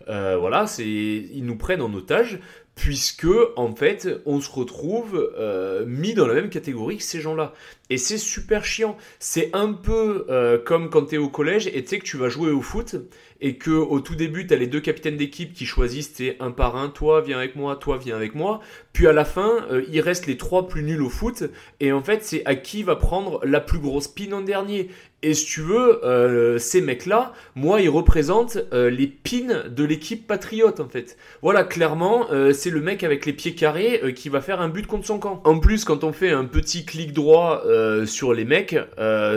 Euh, voilà, ils nous prennent en otage puisque en fait on se retrouve euh, mis dans la même catégorie que ces gens-là et c'est super chiant c'est un peu euh, comme quand t'es au collège et tu sais que tu vas jouer au foot et que au tout début t'as les deux capitaines d'équipe qui choisissent t'es un par un toi viens avec moi toi viens avec moi. Puis à la fin euh, il reste les trois plus nuls au foot. Et en fait c'est à qui va prendre la plus grosse pine en dernier et si tu veux, euh, ces mecs-là, moi, ils représentent euh, les pins de l'équipe patriote, en fait. Voilà, clairement, euh, c'est le mec avec les pieds carrés euh, qui va faire un but contre son camp. En plus, quand on fait un petit clic droit euh, sur les mecs,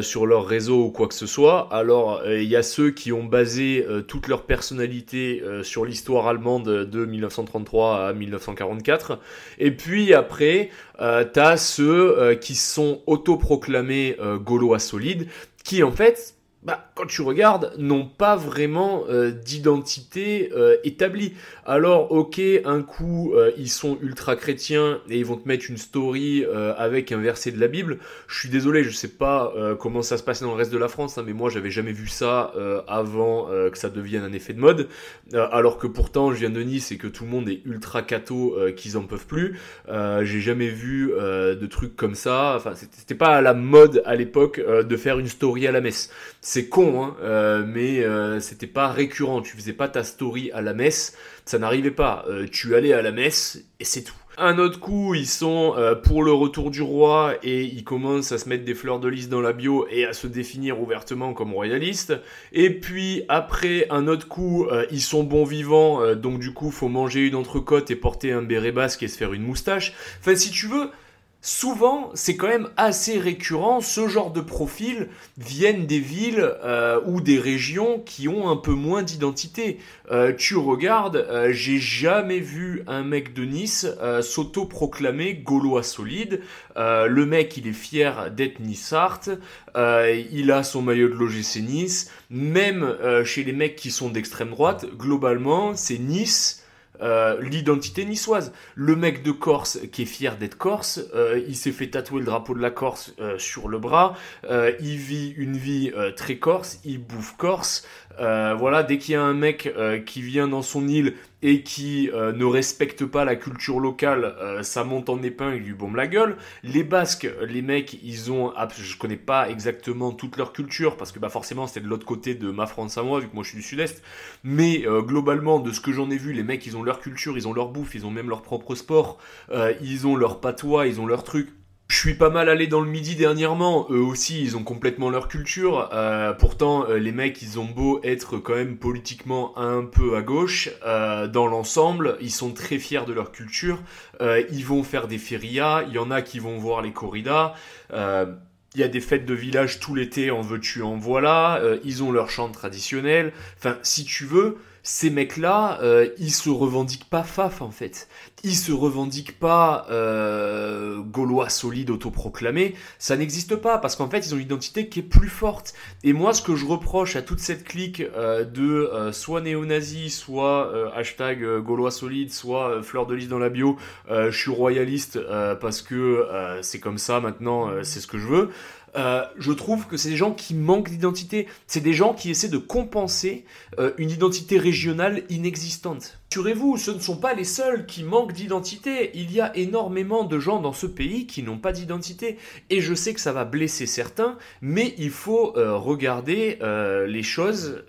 sur leur réseau ou quoi que ce soit, alors il y a ceux qui ont basé toute leur personnalité sur l'histoire allemande de 1933 à 1944. Et puis après, t'as ceux qui sont autoproclamés gaulois solides qui en fait, bah, quand tu regardes, n'ont pas vraiment euh, d'identité euh, établie. Alors, ok, un coup, euh, ils sont ultra chrétiens et ils vont te mettre une story euh, avec un verset de la Bible. Je suis désolé, je sais pas euh, comment ça se passait dans le reste de la France, hein, mais moi, j'avais jamais vu ça euh, avant que ça devienne un effet de mode. Alors que pourtant, je viens de Nice et que tout le monde est ultra catho, qu'ils en peuvent plus. J'ai jamais vu de trucs comme ça. Enfin, c'était pas à la mode à l'époque de faire une story à la messe. C'est con, hein, euh, mais euh, c'était pas récurrent. Tu faisais pas ta story à la messe, ça n'arrivait pas. Euh, tu allais à la messe et c'est tout. Un autre coup, ils sont pour le retour du roi et ils commencent à se mettre des fleurs de lys dans la bio et à se définir ouvertement comme royalistes. Et puis après, un autre coup, ils sont bons vivants, donc du coup, faut manger une entrecôte et porter un béret basque et se faire une moustache. Enfin, si tu veux, souvent, c'est quand même assez récurrent. Ce genre de profils viennent des villes euh, ou des régions qui ont un peu moins d'identité. Euh, tu regardes, euh, j'ai jamais vu un mec de Nice euh, s'auto-proclamer gaulois solide. Euh, le mec, il est fier d'être nissart. Euh, il a son maillot de l'OGC Nice. Même chez les mecs qui sont d'extrême droite, globalement, c'est Nice. Euh, l'identité niçoise. Le mec de Corse qui est fier d'être corse, euh, il s'est fait tatouer le drapeau de la Corse euh, sur le bras, euh, il vit une vie euh, très corse, il bouffe corse. Voilà, dès qu'il y a un mec qui vient dans son île et qui euh, ne respecte pas la culture locale, euh, ça monte en épingle, il lui bombe la gueule. Les Basques, les mecs, ils ont, je connais pas exactement toute leur culture parce que bah forcément c'était de l'autre côté de ma France à moi vu que moi je suis du Sud-Est. Mais euh, globalement, de ce que j'en ai vu, les mecs, ils ont leur culture, ils ont leur bouffe, ils ont même leur propre sport, ils ont leur patois, ils ont leur truc. Je suis pas mal allé dans le midi dernièrement, eux aussi ils ont complètement leur culture, euh, pourtant euh, les mecs ils ont beau être quand même politiquement un peu à gauche, euh, dans l'ensemble ils sont très fiers de leur culture, Euh, ils vont faire des férias, il y en a qui vont voir les corridas, il y a des fêtes de village tout l'été, en veux-tu, en voilà, ils ont leur chant traditionnel, enfin si tu veux, ces mecs-là, euh, ils se revendiquent pas faf en fait. Ils se revendiquent pas euh, gaulois solides autoproclamés. Ça n'existe pas parce qu'en fait ils ont une identité qui est plus forte. Et moi, ce que je reproche à toute cette clique euh, de euh, soit néo-nazi, soit euh, hashtag euh, gaulois solide, soit fleur de lys dans la bio, je suis royaliste parce que c'est comme ça maintenant, c'est ce que je veux. Euh, je trouve que c'est des gens qui manquent d'identité. C'est des gens qui essaient de compenser euh, une identité régionale inexistante. Rassurez-vous, ce ne sont pas les seuls qui manquent d'identité. Il y a énormément de gens dans ce pays qui n'ont pas d'identité. Et je sais que ça va blesser certains, mais il faut euh, regarder les choses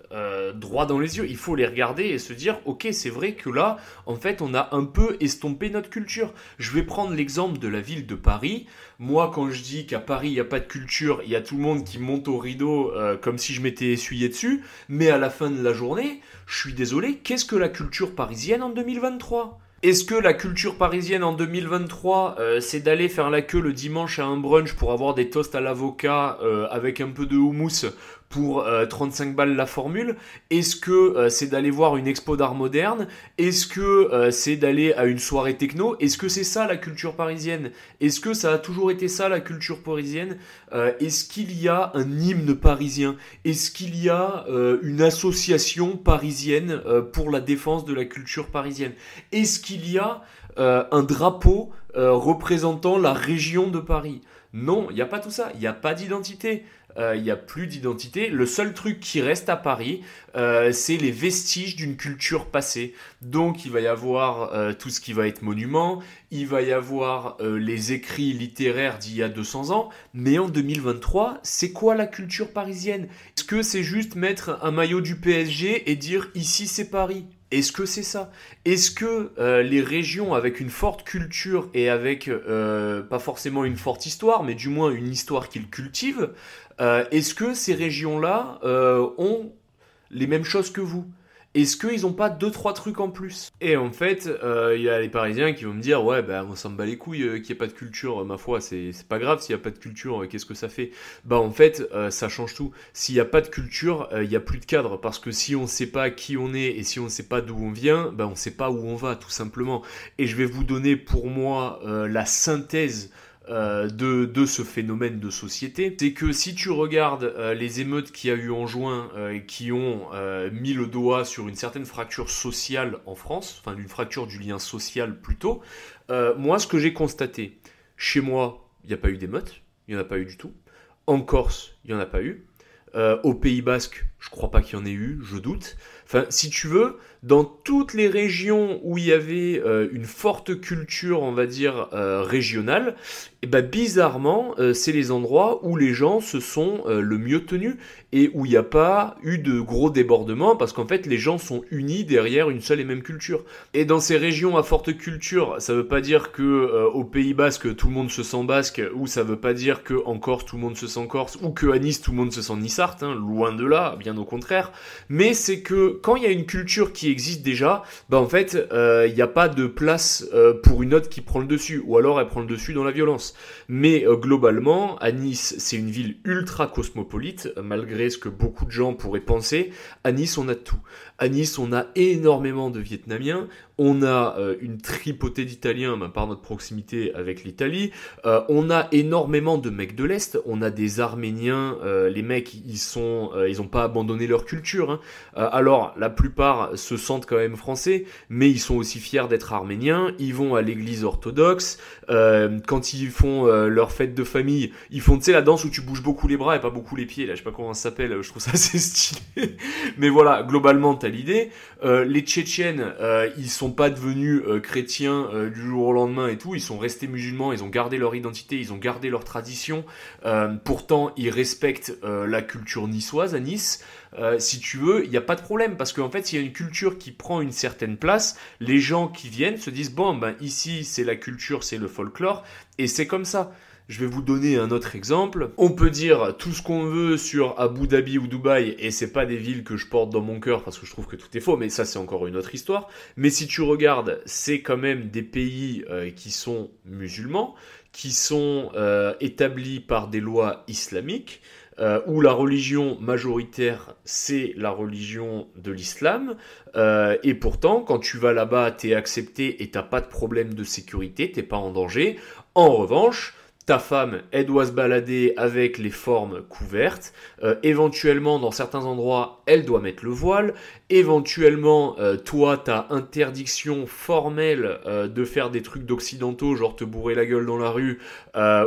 droit dans les yeux. Il faut les regarder et se dire, ok, c'est vrai que là, en fait, on a un peu estompé notre culture. Je vais prendre l'exemple de la ville de Paris. Moi, quand je dis qu'à Paris, il n'y a pas de culture, il y a tout le monde qui monte au rideau euh, comme si je m'étais essuyé dessus. Mais à la fin de la journée, je suis désolé, qu'est-ce que la culture parisienne en 2023 est-ce que la culture parisienne en 2023, euh, c'est d'aller faire la queue le dimanche à un brunch pour avoir des toasts à l'avocat euh, avec un peu de houmous pour 35 balles la formule. Est-ce que c'est d'aller voir une expo d'art moderne? Est-ce que c'est d'aller à une soirée techno? Est-ce que c'est ça la culture parisienne? Est-ce que ça a toujours été ça la culture parisienne? Est-ce qu'il y a un hymne parisien? Est-ce qu'il y a une association parisienne pour la défense de la culture parisienne? Est-ce qu'il y a un drapeau représentant la région de Paris? Non, il n'y a pas tout ça. Il n'y a pas d'identité. Euh, il n'y a plus d'identité. Le seul truc qui reste à Paris, euh, c'est les vestiges d'une culture passée. Donc il va y avoir euh, tout ce qui va être monument, il va y avoir les écrits littéraires d'il y a 200 ans, mais en 2023, c'est quoi la culture parisienne? Est-ce que c'est juste mettre un maillot du PSG et dire ici c'est Paris? Est-ce que c'est ça? Est-ce que euh, les régions avec une forte culture et avec euh, pas forcément une forte histoire, mais du moins une histoire qu'ils cultivent, euh, est-ce que ces régions-là ont les mêmes choses que vous? Est-ce qu'ils n'ont pas deux trois trucs en plus? Et en fait, euh, il y a les Parisiens qui vont me dire ouais bah on s'en bat les couilles euh, qu'il n'y ait pas de culture, ma foi c'est pas grave s'il n'y a pas de culture, euh, qu'est-ce que ça fait? Bah en fait ça change tout. S'il n'y a pas de culture, il n'y a plus de cadre parce que si on ne sait pas qui on est et si on ne sait pas d'où on vient, bah on ne sait pas où on va tout simplement. Et je vais vous donner pour moi la synthèse euh, de, de, ce phénomène de société, c'est que si tu regardes euh, les émeutes qu'il y a eu en juin euh, qui ont mis le doigt sur une certaine fracture sociale en France, enfin une fracture du lien social plutôt, moi ce que j'ai constaté, chez moi, il n'y a pas eu d'émeutes, il n'y en a pas eu du tout. En Corse, il n'y en a pas eu. au Pays Basque, je crois pas qu'il y en ait eu, je doute. Enfin, si tu veux, dans toutes les régions où il y avait euh, une forte culture, on va dire, euh, régionale, et eh ben bizarrement, euh, c'est les endroits où les gens se sont le mieux tenus et où il n'y a pas eu de gros débordements parce qu'en fait les gens sont unis derrière une seule et même culture. Et dans ces régions à forte culture, ça veut pas dire que au Pays Basque tout le monde se sent basque ou ça veut pas dire que en Corse tout le monde se sent corse ou que à Nice tout le monde se sent nissart, hein, loin de là, bien au contraire. Mais c'est que quand il y a une culture qui existe déjà, bah en fait, euh, il n'y a pas de place euh, pour une autre qui prend le dessus, ou alors elle prend le dessus dans la violence. Mais euh, globalement, à Nice, c'est une ville ultra cosmopolite, malgré ce que beaucoup de gens pourraient penser. À Nice, on a tout. À Nice, on a énormément de Vietnamiens, on a euh, une tripotée d'Italiens bah, par notre proximité avec l'Italie, euh, on a énormément de mecs de l'Est, on a des Arméniens, euh, les mecs, ils sont, ils ont pas abandonné leur culture. Hein. alors, la plupart se sentent quand même français, mais ils sont aussi fiers d'être arméniens, ils vont à l'église orthodoxe, quand ils font leur fête de famille, ils font, tu sais, la danse où tu bouges beaucoup les bras et pas beaucoup les pieds, là, je sais pas comment ça s'appelle, je trouve ça assez stylé. mais voilà, globalement, t'as l'idée. les Tchétchènes, ils sont pas devenus euh, chrétiens euh, du jour au lendemain et tout, ils sont restés musulmans, ils ont gardé leur identité, ils ont gardé leur tradition. Euh, pourtant, ils respectent la culture niçoise à Nice. si tu veux, il n'y a pas de problème parce qu'en fait, s'il y a une culture qui prend une certaine place, les gens qui viennent se disent bon, ben ici c'est la culture, c'est le folklore et c'est comme ça. Je vais vous donner un autre exemple. On peut dire tout ce qu'on veut sur Abu Dhabi ou Dubaï, et c'est pas des villes que je porte dans mon cœur parce que je trouve que tout est faux, mais ça c'est encore une autre histoire. Mais si tu regardes, c'est quand même des pays euh, qui sont musulmans, qui sont euh, établis par des lois islamiques, euh, où la religion majoritaire c'est la religion de l'islam, et pourtant quand tu vas là-bas t'es accepté et t'as pas de problème de sécurité, t'es pas en danger. En revanche, ta femme, elle doit se balader avec les formes couvertes. Euh, éventuellement, dans certains endroits, elle doit mettre le voile. Éventuellement, euh, toi, t'as interdiction formelle euh, de faire des trucs d'occidentaux, genre te bourrer la gueule dans la rue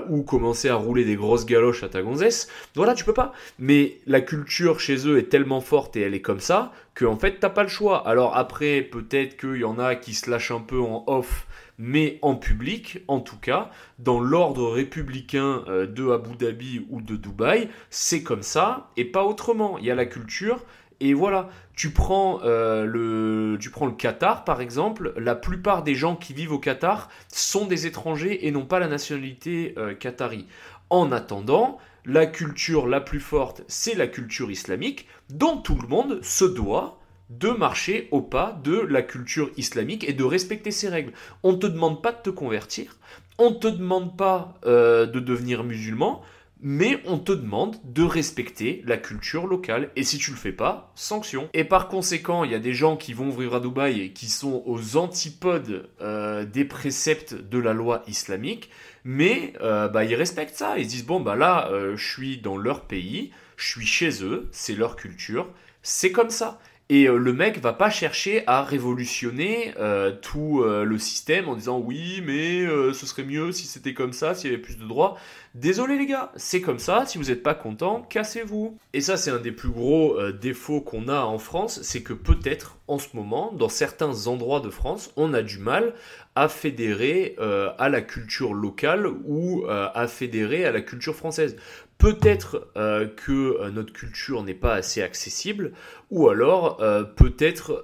ou commencer à rouler des grosses galoches à ta gonzesse. Voilà, tu peux pas. Mais la culture chez eux est tellement forte et elle est comme ça que en fait, t'as pas le choix. Alors après, peut-être qu'il y en a qui se lâchent un peu en off mais en public, en tout cas, dans l'ordre républicain euh, de Abu Dhabi ou de Dubaï, c'est comme ça et pas autrement. Il y a la culture. Et voilà, tu prends, euh, le, tu prends le Qatar par exemple, la plupart des gens qui vivent au Qatar sont des étrangers et n'ont pas la nationalité euh, qatari. En attendant, la culture la plus forte, c'est la culture islamique, dont tout le monde se doit de marcher au pas de la culture islamique et de respecter ses règles. On ne te demande pas de te convertir, on ne te demande pas euh, de devenir musulman, mais on te demande de respecter la culture locale. Et si tu le fais pas, sanction. Et par conséquent, il y a des gens qui vont vivre à Dubaï et qui sont aux antipodes euh, des préceptes de la loi islamique, mais euh, bah, ils respectent ça. Ils disent bon bah là, je suis dans leur pays, je suis chez eux, c'est leur culture, c'est comme ça. Et euh, le mec va pas chercher à révolutionner euh, tout euh, le système en disant oui, mais ce serait mieux si c'était comme ça, s'il y avait plus de droits. Désolé les gars, c'est comme ça, si vous n'êtes pas content, cassez-vous. Et ça c'est un des plus gros défauts qu'on a en France, c'est que peut-être en ce moment, dans certains endroits de France, on a du mal à fédérer à la culture locale ou à fédérer à la culture française. Peut-être euh, que euh, notre culture n'est pas assez accessible, ou alors euh, peut-être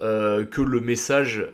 que le message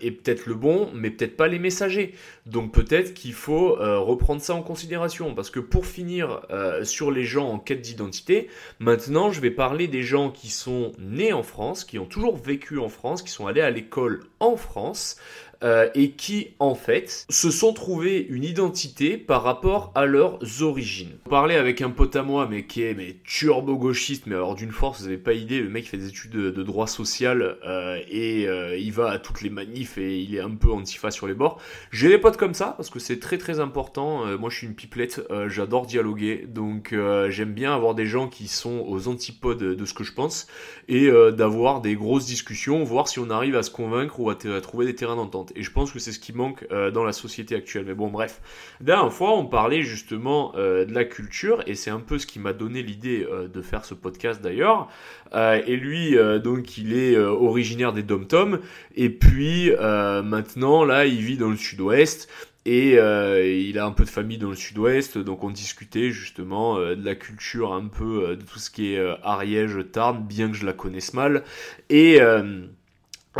est peut-être le bon, mais peut-être pas les messagers. Donc peut-être qu'il faut reprendre ça en considération, parce que pour finir sur les gens en quête d'identité, maintenant je vais parler des gens qui sont nés en France, qui ont toujours vécu en France, qui sont allés à l'école en France, euh, et qui en fait se sont trouvés une identité par rapport à leurs origines. Je parlais avec un pote à moi mais qui est mais turbo gauchiste mais alors d'une force vous n'avez pas idée le mec fait des études de, droit social euh, et euh, il va à toutes les manifs et il est un peu antifa sur les bords. J'ai des potes comme ça parce que c'est très très important. moi je suis une pipelette, j'adore dialoguer donc j'aime bien avoir des gens qui sont aux antipodes de ce que je pense et d'avoir des grosses discussions, voir si on arrive à se convaincre ou à trouver des terrains d'entente. Et je pense que c'est ce qui manque euh, dans la société actuelle. Mais bon, bref. Dernière fois, on parlait justement euh, de la culture, et c'est un peu ce qui m'a donné l'idée euh, de faire ce podcast d'ailleurs. et lui, donc, il est originaire des Dom-Tom, et puis maintenant, là, il vit dans le sud-ouest. Et il a un peu de famille dans le sud-ouest, donc on discutait justement de la culture un peu de tout ce qui est Ariège, Tarn, bien que je la connaisse mal. Et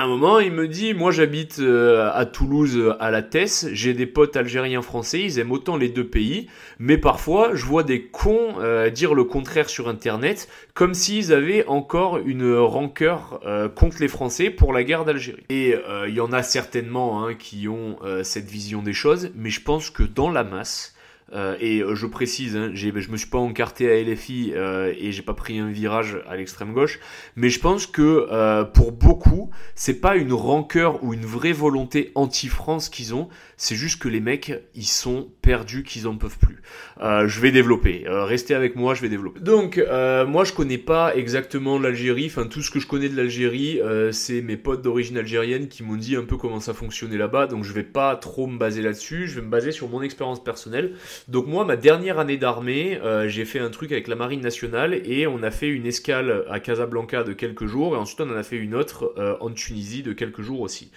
un moment, il me dit, moi j'habite euh, à Toulouse, à la Tesse, j'ai des potes algériens français, ils aiment autant les deux pays, mais parfois je vois des cons euh, dire le contraire sur Internet, comme s'ils avaient encore une rancœur euh, contre les Français pour la guerre d'Algérie. Et il y en a certainement hein, qui ont cette vision des choses, mais je pense que dans la masse, euh, et euh, je précise, hein, je me suis pas encarté à LFI euh, et j'ai pas pris un virage à l'extrême gauche, mais je pense que euh, pour beaucoup, c'est pas une rancœur ou une vraie volonté anti-France qu'ils ont, c'est juste que les mecs, ils sont perdus, qu'ils en peuvent plus. je vais développer, restez avec moi, je vais développer. Donc, moi je connais pas exactement l'Algérie, enfin tout ce que je connais de l'Algérie, c'est mes potes d'origine algérienne qui m'ont dit un peu comment ça fonctionnait là-bas, donc je vais pas trop me baser là-dessus, je vais me baser sur mon expérience personnelle. Donc moi, ma dernière année d'armée, euh, j'ai fait un truc avec la Marine nationale et on a fait une escale à Casablanca de quelques jours et ensuite on en a fait une autre euh, en Tunisie de quelques jours aussi.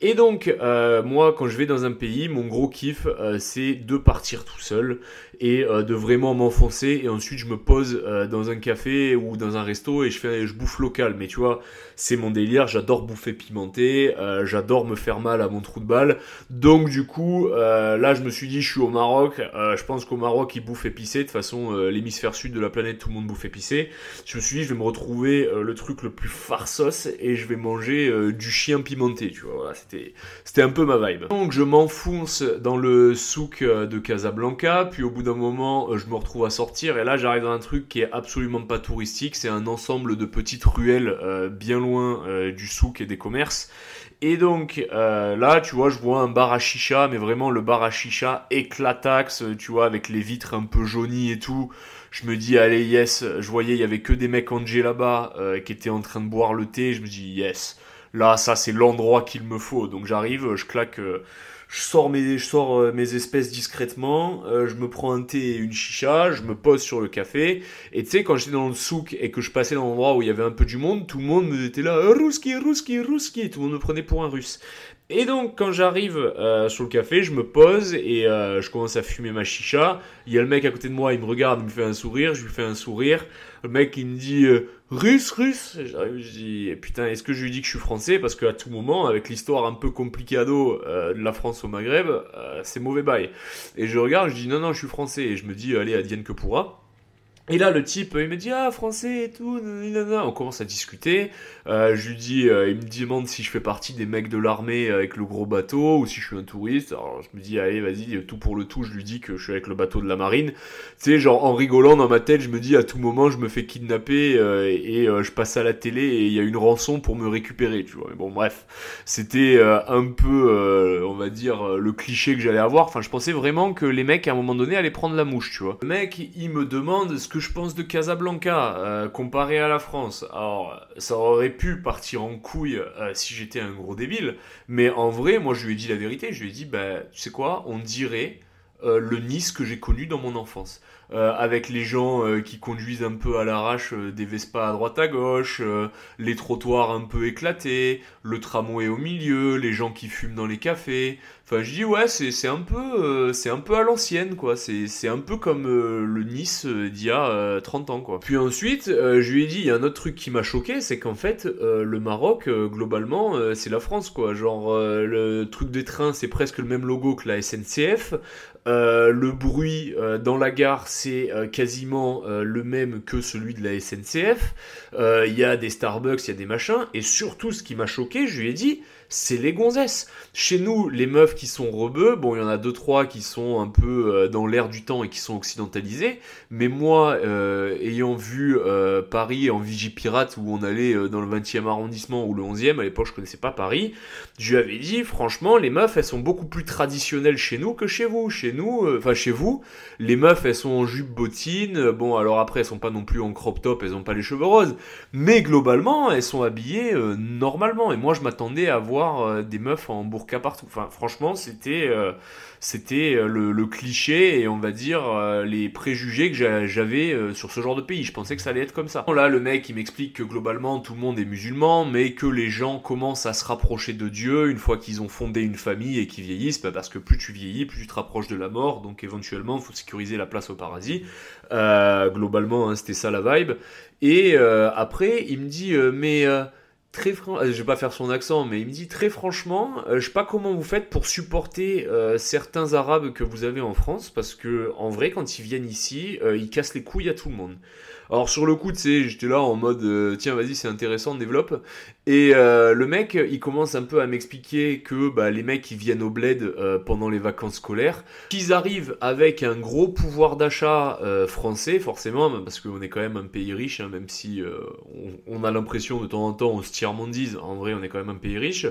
Et donc euh, moi, quand je vais dans un pays, mon gros kiff, c'est de partir tout seul et de vraiment m'enfoncer et ensuite je me pose dans un café ou dans un resto et je fais, je bouffe local. Mais tu vois, c'est mon délire. J'adore bouffer pimenté, j'adore me faire mal à mon trou de balle. Donc du coup, là, je me suis dit, je suis au Maroc. Euh, je pense qu'au Maroc, ils bouffent épicé. De toute façon, euh, l'hémisphère sud de la planète, tout le monde bouffe épicé. Je me suis dit, je vais me retrouver euh, le truc le plus farsos et je vais manger du chien pimenté. Tu vois, voilà, c'était, c'était un peu ma vibe. Donc, je m'enfonce dans le souk de Casablanca. Puis, au bout d'un moment, je me retrouve à sortir. Et là, j'arrive dans un truc qui est absolument pas touristique. C'est un ensemble de petites ruelles bien loin du souk et des commerces. Et donc euh, là, tu vois, je vois un bar à chicha, mais vraiment le bar à chicha éclataxe, tu vois, avec les vitres un peu jaunies et tout. Je me dis, allez, yes. Je voyais, il y avait que des mecs Angé là-bas euh, qui étaient en train de boire le thé. Je me dis, yes. Là, ça, c'est l'endroit qu'il me faut. Donc j'arrive, je claque. Euh, je sors mes, je sors euh, mes espèces discrètement, euh, je me prends un thé et une chicha, je me pose sur le café, et tu sais, quand j'étais dans le souk et que je passais dans l'endroit où il y avait un peu du monde, tout le monde me était là, Ruski, Ruski, Ruski, tout le monde me prenait pour un russe. Et donc, quand j'arrive euh, sur le café, je me pose et euh, je commence à fumer ma chicha. Il y a le mec à côté de moi, il me regarde, il me fait un sourire, je lui fais un sourire. Le mec, il me dit euh, russe, russe. J'arrive, je dis putain, est-ce que je lui dis que je suis français? Parce qu'à tout moment, avec l'histoire un peu complicado de la France au Maghreb, c'est mauvais bail. Et je regarde, je dis non, non, je suis français. Et je me dis, allez, adienne que pourra. Et là, le type, il me dit ah français et tout, on commence à discuter. Euh, je lui dis, euh, il me demande si je fais partie des mecs de l'armée avec le gros bateau ou si je suis un touriste. Alors je me dis allez vas-y, tout pour le tout. Je lui dis que je suis avec le bateau de la marine. Tu sais, genre en rigolant dans ma tête, je me dis à tout moment je me fais kidnapper euh, et je passe à la télé et il y a une rançon pour me récupérer. Tu vois. Mais bon bref, c'était un peu, on va dire le cliché que j'allais avoir. Enfin, je pensais vraiment que les mecs à un moment donné allaient prendre la mouche. Tu vois. Le mec, il me demande ce que je pense de Casablanca euh, comparé à la France. Alors, ça aurait pu partir en couille euh, si j'étais un gros débile, mais en vrai, moi je lui ai dit la vérité. Je lui ai dit, bah, tu sais quoi, on dirait euh, le Nice que j'ai connu dans mon enfance. Avec les gens qui conduisent un peu à l'arrache des Vespa à droite à gauche, les trottoirs un peu éclatés, le tramway au milieu, les gens qui fument dans les cafés, Enfin, je dis ouais, c'est un peu euh, c'est un peu à l'ancienne quoi. C'est un peu comme euh, le Nice euh, d'il y a 30 ans quoi. Puis ensuite, je lui ai dit il y a un autre truc qui m'a choqué, c'est qu'en fait le Maroc globalement c'est la France quoi. Genre le truc des trains c'est presque le même logo que la SNCF. Le bruit dans la gare, c'est quasiment le même que celui de la SNCF. Il y a des Starbucks, il y a des machins. Et surtout, ce qui m'a choqué, je lui ai dit, c'est les gonzesses. Chez nous, les meufs qui sont rebeux, bon, il y en a deux trois qui sont un peu euh, dans l'air du temps et qui sont occidentalisés, mais moi, euh, ayant vu euh, Paris en Vigipirate où on allait dans le 20e arrondissement ou le 11e, à l'époque je connaissais pas Paris, je lui avais dit franchement, les meufs elles sont beaucoup plus traditionnelles chez nous que chez vous. Chez nous, enfin chez vous, les meufs elles sont en jupe bottine, bon alors après elles sont pas non plus en crop top, elles ont pas les cheveux roses, mais globalement elles sont habillées normalement et moi je m'attendais à voir euh, des meufs en burqa partout. Enfin, franchement, c'était euh, c'était euh, le, cliché et on va dire les préjugés que j'avais sur ce genre de pays. Je pensais que ça allait être comme ça. Là, le mec, il m'explique que globalement tout le monde est musulman, mais que les gens commencent à se rapprocher de Dieu une fois qu'ils ont fondé une famille et qu'ils vieillissent, bah, parce que plus tu vieillis, plus tu te rapproches de la mort. Donc éventuellement, il faut sécuriser la place au paradis. globalement, hein, c'était ça la vibe. Et après, il me dit, mais très euh, je vais pas faire son accent, mais il me dit très franchement, euh, je sais pas comment vous faites pour supporter euh, certains Arabes que vous avez en France, parce que en vrai, quand ils viennent ici, ils cassent les couilles à tout le monde. Alors sur le coup, tu sais, j'étais là en mode euh, tiens, vas-y, c'est intéressant, développe. Et euh, le mec, il commence un peu à m'expliquer que bah, les mecs qui viennent au bled euh, pendant les vacances scolaires, qu'ils arrivent avec un gros pouvoir d'achat français, forcément, parce qu'on est quand même un pays riche, hein, même si on, a l'impression de temps en temps on se tire mondise, en vrai on est quand même un pays riche,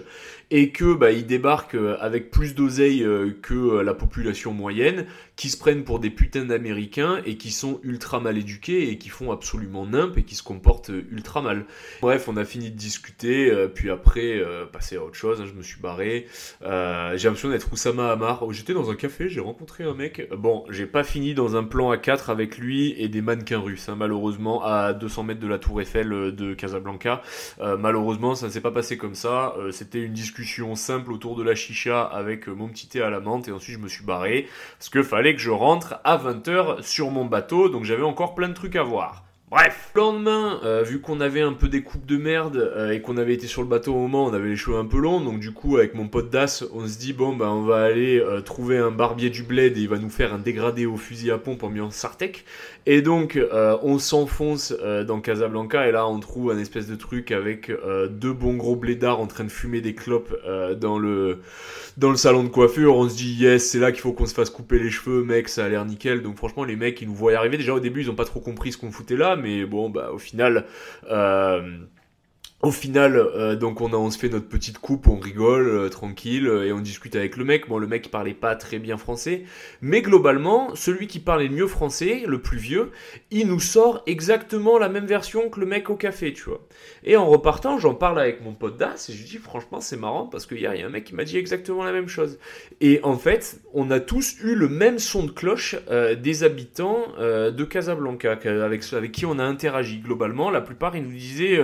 et que bah, ils débarquent avec plus d'oseille que la population moyenne, qui se prennent pour des putains d'Américains et qui sont ultra mal éduqués et qui font absolument nimp et qui se comportent ultra mal. Bref, on a fini de discuter, euh, puis après, euh, passer à autre chose, hein, je me suis barré. Euh, j'ai l'impression d'être Oussama Hamar. J'étais dans un café, j'ai rencontré un mec. Bon, j'ai pas fini dans un plan à 4 avec lui et des mannequins russes, hein, malheureusement, à 200 mètres de la tour Eiffel de Casablanca. malheureusement, ça ne s'est pas passé comme ça. C'était une discussion simple autour de la chicha avec mon petit thé à la menthe et ensuite je me suis barré parce que fallait que je rentre à 20h sur mon bateau, donc j'avais encore plein de trucs à voir. Bref, le lendemain, euh, vu qu'on avait un peu des coupes de merde euh, et qu'on avait été sur le bateau au moment, on avait les cheveux un peu longs, donc du coup avec mon pote Das, on se dit bon bah on va aller euh, trouver un barbier du bled et il va nous faire un dégradé au fusil à pompe en ambiance Sartec. Et donc on s'enfonce dans Casablanca et là on trouve un espèce de truc avec deux bons gros blédards en train de fumer des clopes dans le dans le salon de coiffure. On se dit yes c'est là qu'il faut qu'on se fasse couper les cheveux, mec ça a l'air nickel. Donc franchement les mecs ils nous voient arriver. Déjà au début ils ont pas trop compris ce qu'on foutait là mais bon, bah, au final, euh, au final, euh, donc on a on se fait notre petite coupe, on rigole euh, tranquille et on discute avec le mec. Bon, le mec parlait pas très bien français, mais globalement, celui qui parlait le mieux français, le plus vieux, il nous sort exactement la même version que le mec au café, tu vois. Et en repartant, j'en parle avec mon pote Das et je lui dis franchement c'est marrant parce qu'il y a un mec qui m'a dit exactement la même chose. Et en fait, on a tous eu le même son de cloche euh, des habitants de Casablanca avec avec qui on a interagi globalement. La plupart ils nous disaient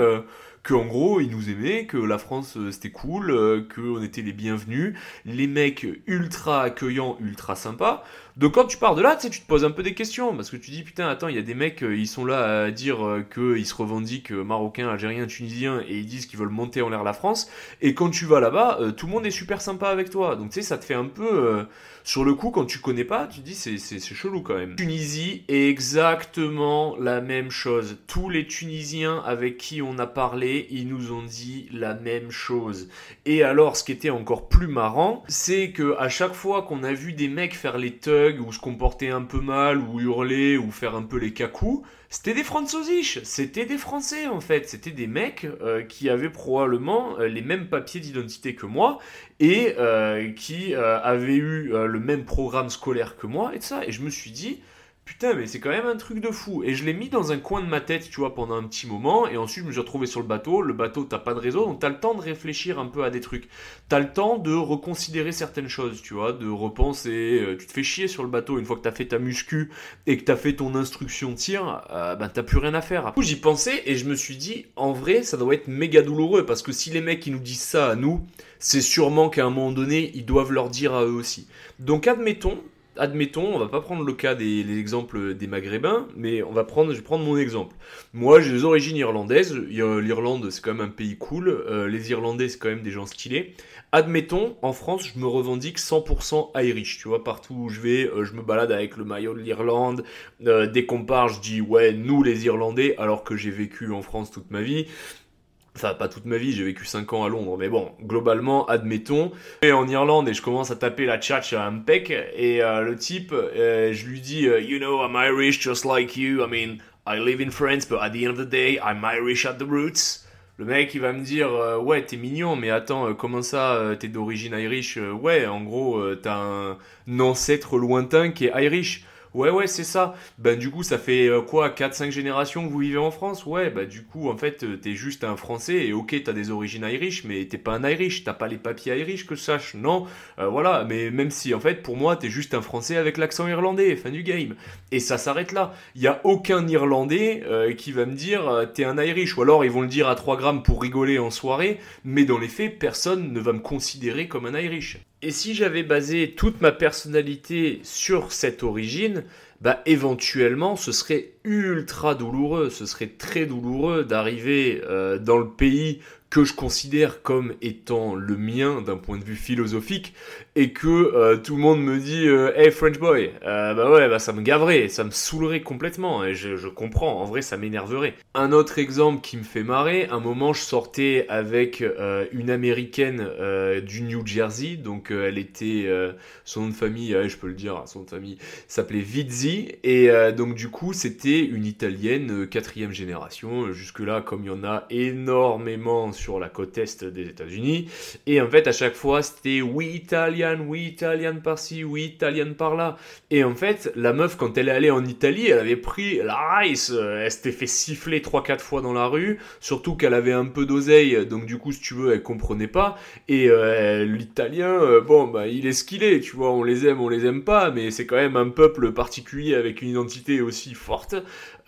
qu'en gros, ils nous aimaient, que la France euh, c'était cool, euh, qu'on était les bienvenus, les mecs ultra accueillants, ultra sympas. Donc quand tu pars de là, tu sais, tu te poses un peu des questions parce que tu dis putain, attends, il y a des mecs, euh, ils sont là à dire euh, qu'ils se revendiquent euh, marocains, algériens, tunisiens et ils disent qu'ils veulent monter en l'air la France. Et quand tu vas là-bas, tout le monde est super sympa avec toi. Donc tu sais, ça te fait un peu sur le coup quand tu connais pas, tu dis c'est c'est chelou quand même. Tunisie est exactement la même chose. Tous les Tunisiens avec qui on a parlé, ils nous ont dit la même chose. Et alors, ce qui était encore plus marrant, c'est que à chaque fois qu'on a vu des mecs faire les thugs ou se comporter un peu mal ou hurler ou faire un peu les cacous, c'était des Franzosisch, c'était des Français en fait, c'était des mecs euh, qui avaient probablement euh, les mêmes papiers d'identité que moi et euh, qui avaient eu le même programme scolaire que moi et tout ça. Et je me suis dit, putain, mais c'est quand même un truc de fou. Et je l'ai mis dans un coin de ma tête, tu vois, pendant un petit moment. Et ensuite, je me suis retrouvé sur le bateau. Le bateau, t'as pas de réseau, donc t'as le temps de réfléchir un peu à des trucs. T'as le temps de reconsidérer certaines choses, tu vois, de repenser. Euh, tu te fais chier sur le bateau une fois que t'as fait ta muscu et que t'as fait ton instruction tir, euh, ben t'as plus rien à faire. Du j'y pensais et je me suis dit, en vrai, ça doit être méga douloureux parce que si les mecs qui nous disent ça à nous, c'est sûrement qu'à un moment donné, ils doivent leur dire à eux aussi. Donc, admettons admettons, on va pas prendre le cas des exemples des Maghrébins, mais on va prendre, je vais prendre mon exemple. Moi, j'ai des origines irlandaises. L'Irlande, c'est quand même un pays cool. Euh, les Irlandais, c'est quand même des gens stylés. Admettons, en France, je me revendique 100% Irish. Tu vois, partout où je vais, euh, je me balade avec le maillot de l'Irlande. Euh, dès qu'on part, je dis ouais, nous les Irlandais, alors que j'ai vécu en France toute ma vie. Enfin, pas toute ma vie, j'ai vécu 5 ans à Londres, mais bon, globalement, admettons. Et en Irlande, et je commence à taper la tchatch à un et euh, le type, euh, je lui dis, euh, You know, I'm Irish just like you. I mean, I live in France, but at the end of the day, I'm Irish at the roots. Le mec, il va me dire, ouais, t'es mignon, mais attends, comment ça, t'es d'origine Irish? Ouais, en gros, t'as un ancêtre lointain qui est Irish. Ouais, ouais, c'est ça. Ben, du coup, ça fait euh, quoi 4-5 générations que vous vivez en France? Ouais, bah, du coup, en fait, euh, t'es juste un Français et ok, t'as des origines Irish, mais t'es pas un Irish, t'as pas les papiers Irish que je sache, non? Euh, Voilà, mais même si, en fait, pour moi, t'es juste un Français avec l'accent irlandais, fin du game. Et ça s'arrête là. Il y a aucun Irlandais qui va me dire t'es un Irish, ou alors ils vont le dire à 3 grammes pour rigoler en soirée, mais dans les faits, personne ne va me considérer comme un Irish. Et si j'avais basé toute ma personnalité sur cette origine, bah éventuellement ce serait ultra douloureux, ce serait très douloureux d'arriver euh, dans le pays que je considère comme étant le mien d'un point de vue philosophique et que euh, tout le monde me dit euh, Hey French boy, euh, bah ouais, bah ça me gaverait, ça me saoulerait complètement et je, comprends, en vrai ça m'énerverait. Un autre exemple qui me fait marrer, un moment je sortais avec une américaine du New Jersey, donc elle était, son nom de famille, je peux le dire, son nom de famille s'appelait Vizzi et donc du coup c'était une italienne quatrième génération, jusque là comme il y en a énormément sur la côte est des États-Unis. Et en fait, à chaque fois, c'était oui, oui, italien par-ci, oui, italien par-là. Et en fait, la meuf, quand elle est allée en Italie, elle avait pris la rice, elle s'était fait siffler 3-4 fois dans la rue, surtout qu'elle avait un peu d'oseille, donc du coup, si tu veux, elle comprenait pas. Et euh, l'italien, euh, bon, bah, il est ce qu'il est, tu vois, on les aime, on les aime pas, mais c'est quand même un peuple particulier avec une identité aussi forte.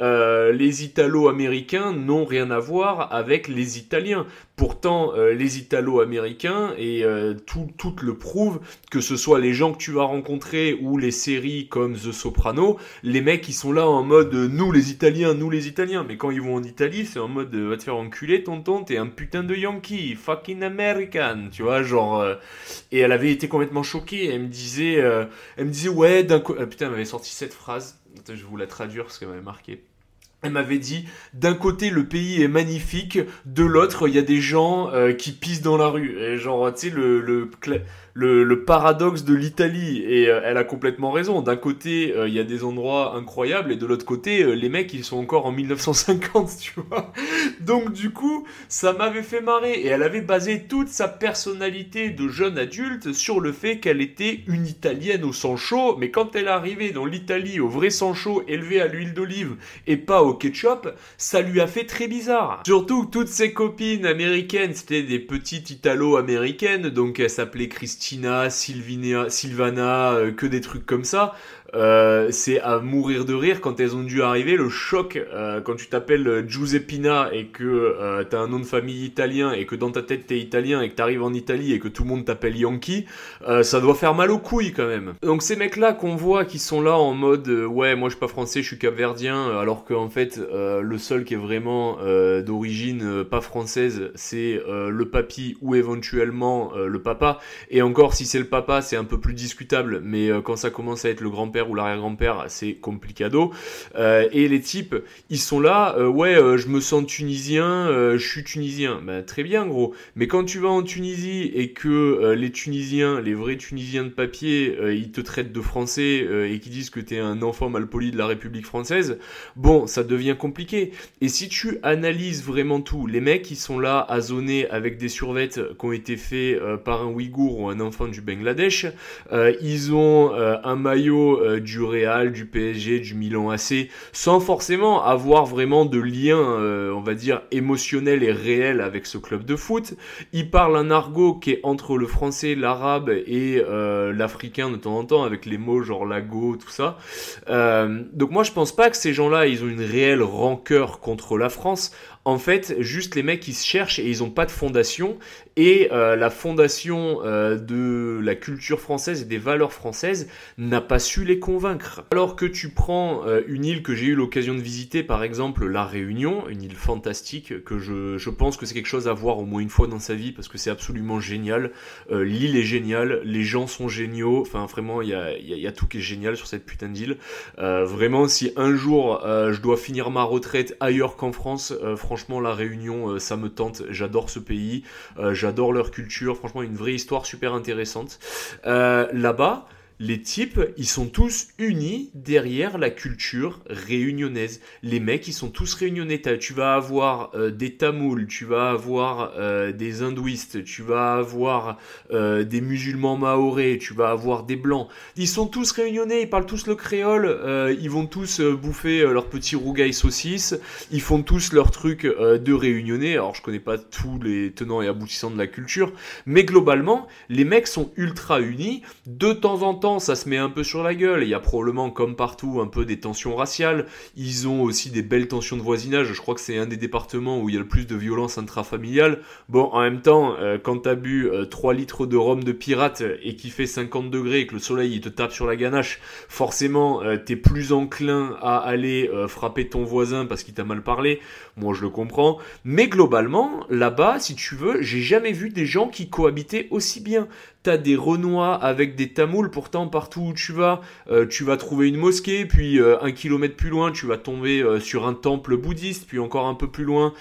Euh, les Italo-Américains n'ont rien à voir avec les Italiens. Pourtant, euh, les Italo-Américains, et euh, tout, tout, le prouve, que ce soit les gens que tu vas rencontrer ou les séries comme The Soprano, les mecs ils sont là en mode nous les Italiens, nous les Italiens. Mais quand ils vont en Italie, c'est en mode va te faire enculer tonton, t'es un putain de Yankee, fucking American, tu vois, genre. et elle avait été complètement choquée. Elle me disait, elle me disait ouais, d'un coup, putain, elle m'avait sorti cette phrase. je vais vous la traduire parce qu'elle m'avait marqué. Elle m'avait dit, d'un côté le pays est magnifique, de l'autre il y a des gens euh, qui pissent dans la rue. Et genre, tu sais, le, le, le, le paradoxe de l'Italie. Et euh, elle a complètement raison. D'un côté, euh, il y a des endroits incroyables, et de l'autre côté, euh, les mecs, ils sont encore en 1950, tu vois. Donc du coup, ça m'avait fait marrer. Et elle avait basé toute sa personnalité de jeune adulte sur le fait qu'elle était une Italienne au sang chaud. Mais quand elle est arrivée dans l'Italie au vrai sang chaud, élevé à l'huile d'olive et pas au ketchup, ça lui a fait très bizarre. Surtout toutes ses copines américaines, c'était des petites italo-américaines, donc elle s'appelait Christine Christina, Sylvana, euh, que des trucs comme ça. Euh, c'est à mourir de rire quand elles ont dû arriver. Le choc euh, quand tu t'appelles Giuseppina et que euh, t'as un nom de famille italien et que dans ta tête t'es italien et que t'arrives en Italie et que tout le monde t'appelle Yankee, ça doit faire mal aux couilles quand même. Donc ces mecs-là qu'on voit qui sont là en mode ouais moi je suis pas français, je suis capverdien, alors qu'en fait le seul qui est vraiment d'origine pas française c'est le papy ou éventuellement le papa. Et encore si c'est le papa c'est un peu plus discutable, mais quand ça commence à être le grand-père ou l'arrière-grand-père, c'est complicado. Euh, et les types, ils sont là, euh, ouais, euh, je me sens tunisien, je suis tunisien. Ben, très bien, gros. Mais quand tu vas en Tunisie et que les Tunisiens, les vrais Tunisiens de papier, ils te traitent de français et qui disent que t'es un enfant malpoli de la République française, bon, ça devient compliqué. Et si tu analyses vraiment tout, les mecs, ils sont là à zoner avec des survettes qui ont été faits par un Ouïghour ou un enfant du Bangladesh. ils ont un maillot euh, du Real, du PSG, du Milan AC, sans forcément avoir vraiment de lien, euh, on va dire, émotionnel et réel avec ce club de foot. Il parle un argot qui est entre le français, l'arabe et euh, l'africain de temps en temps, avec les mots genre lago, tout ça. donc moi je pense pas que ces gens-là, ils ont une réelle rancœur contre la France. En fait, juste les mecs qui se cherchent et ils ont pas de fondation et euh, la fondation euh, de la culture française et des valeurs françaises n'a pas su les convaincre. Alors que tu prends euh, une île que j'ai eu l'occasion de visiter, par exemple la Réunion, une île fantastique que je, je pense que c'est quelque chose à voir au moins une fois dans sa vie parce que c'est absolument génial. L'île est géniale, les gens sont géniaux, enfin vraiment il y a, y a, tout qui est génial sur cette putain d'île. vraiment si un jour je dois finir ma retraite ailleurs qu'en France, franchement la Réunion ça me tente, j'adore ce pays. J'adore leur culture. Franchement, une vraie histoire super intéressante. Euh, là-bas, les types, ils sont tous unis derrière la culture réunionnaise. Les mecs, ils sont tous réunionnais. Tu vas avoir euh, des Tamouls, tu vas avoir euh, des hindouistes, tu vas avoir euh, des musulmans maorais, tu vas avoir des blancs. Ils sont tous réunionnais, ils parlent tous le créole, ils vont tous bouffer leur petit rougail saucisse, ils font tous leur truc de réunionnais. Alors je connais pas tous les tenants et aboutissants de la culture, mais globalement, les mecs sont ultra unis. De temps en temps, ça se met un peu sur la gueule. Il y a probablement, comme partout, un peu des tensions raciales. Ils ont aussi des belles tensions de voisinage. Je crois que c'est un des départements où il y a le plus de violence intrafamiliale. Bon, en même temps, euh, quand t'as bu 3 euh, litres de rhum de pirate et qu'il fait 50 degrés et que le soleil il te tape sur la ganache, forcément, euh, t'es plus enclin à aller frapper ton voisin parce qu'il t'a mal parlé. Moi, je le comprends. Mais globalement, là-bas, si tu veux, j'ai jamais vu des gens qui cohabitaient aussi bien. T'as des Renois avec des Tamouls, pourtant partout où tu vas, euh, tu vas trouver une mosquée, puis euh, un kilomètre plus loin, tu vas tomber euh, sur un temple bouddhiste, puis encore un peu plus loin,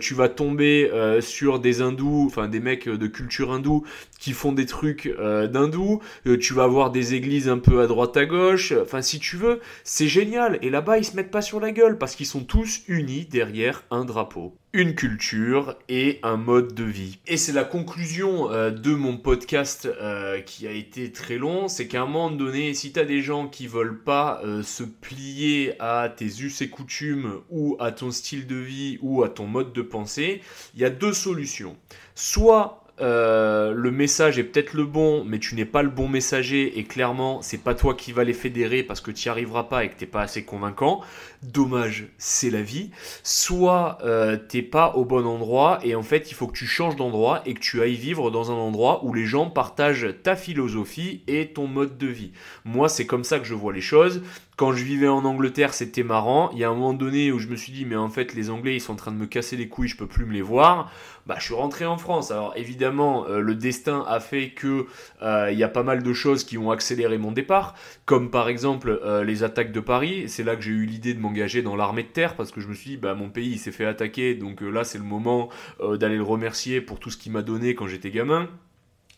tu vas tomber sur des hindous, enfin des mecs de culture hindoue qui font des trucs d'hindous, tu vas avoir des églises un peu à droite à gauche, enfin si tu veux, c'est génial. Et là-bas, ils se mettent pas sur la gueule parce qu'ils sont tous unis derrière un drapeau une culture et un mode de vie. Et c'est la conclusion euh, de mon podcast euh, qui a été très long, c'est qu'à un moment donné, si tu as des gens qui veulent pas euh, se plier à tes us et coutumes ou à ton style de vie ou à ton mode de pensée, il y a deux solutions. Soit euh, le message est peut-être le bon, mais tu n'es pas le bon messager et clairement, c'est pas toi qui vas les fédérer parce que tu n'y arriveras pas et que t'es pas assez convaincant. Dommage, c'est la vie. Soit euh, t'es pas au bon endroit et en fait, il faut que tu changes d'endroit et que tu ailles vivre dans un endroit où les gens partagent ta philosophie et ton mode de vie. Moi, c'est comme ça que je vois les choses. Quand je vivais en Angleterre, c'était marrant. Il y a un moment donné où je me suis dit, mais en fait, les Anglais, ils sont en train de me casser les couilles, je peux plus me les voir. Bah, je suis rentré en France. Alors, évidemment, euh, le destin a fait que euh, il y a pas mal de choses qui ont accéléré mon départ, comme par exemple euh, les attaques de Paris. C'est là que j'ai eu l'idée de m'engager dans l'armée de terre parce que je me suis dit, bah, mon pays, s'est fait attaquer, donc là, c'est le moment d'aller le remercier pour tout ce qu'il m'a donné quand j'étais gamin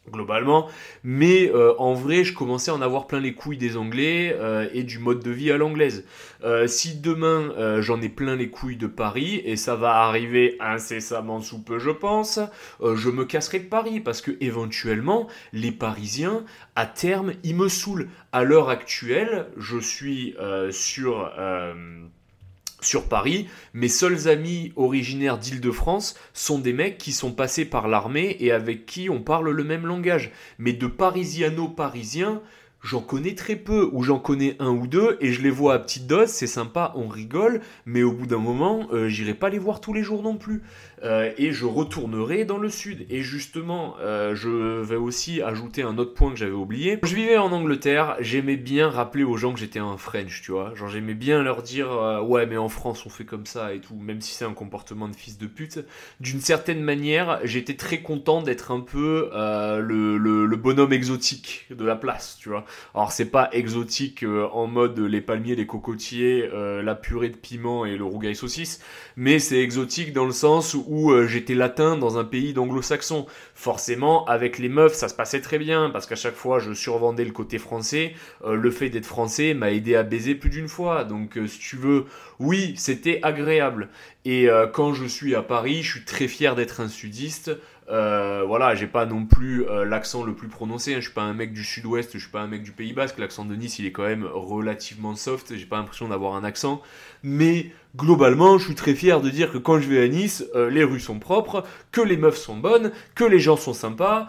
globalement. Mais euh, en vrai, je commençais à en avoir plein les couilles des Anglais euh, et du mode de vie à l'anglaise. Euh, si demain j'en ai plein les couilles de Paris, et ça va arriver incessamment sous peu, je pense, je me casserai de Paris parce que éventuellement, les Parisiens, à terme, ils me saoulent. À l'heure actuelle, je suis sur sur Paris, mes seuls amis originaires d'Île-de-France sont des mecs qui sont passés par l'armée et avec qui on parle le même langage. Mais de parisiano-parisien, j'en connais très peu, ou j'en connais un ou deux, et je les vois à petite dose, c'est sympa, on rigole, mais au bout d'un moment, euh, j'irai pas les voir tous les jours non plus. Euh, et je retournerai dans le sud. Et justement, euh, je vais aussi ajouter un autre point que j'avais oublié. je vivais en Angleterre, j'aimais bien rappeler aux gens que j'étais un French, tu vois. Genre j'aimais bien leur dire, ouais, mais en France on fait comme ça et tout, même si c'est un comportement de fils de pute. D'une certaine manière, j'étais très content d'être un peu le, le bonhomme exotique de la place, tu vois. Alors c'est pas exotique euh, en mode les palmiers, les cocotiers, euh, la purée de piment et le rougail saucisse, mais c'est exotique dans le sens où euh, j'étais latin dans un pays d'anglo-saxons. Forcément, avec les meufs, ça se passait très bien parce qu'à chaque fois je survendais le côté français. le fait d'être français m'a aidé à baiser plus d'une fois. Donc si tu veux, oui, c'était agréable. Et quand je suis à Paris, je suis très fier d'être un sudiste. Euh, voilà, j'ai pas non plus euh, l'accent le plus prononcé. Hein. Je suis pas un mec du Sud-Ouest, je suis pas un mec du Pays Basque. L'accent de Nice, il est quand même relativement soft. J'ai pas l'impression d'avoir un accent, mais globalement, je suis très fier de dire que quand je vais à Nice, euh, les rues sont propres, que les meufs sont bonnes, que les gens sont sympas.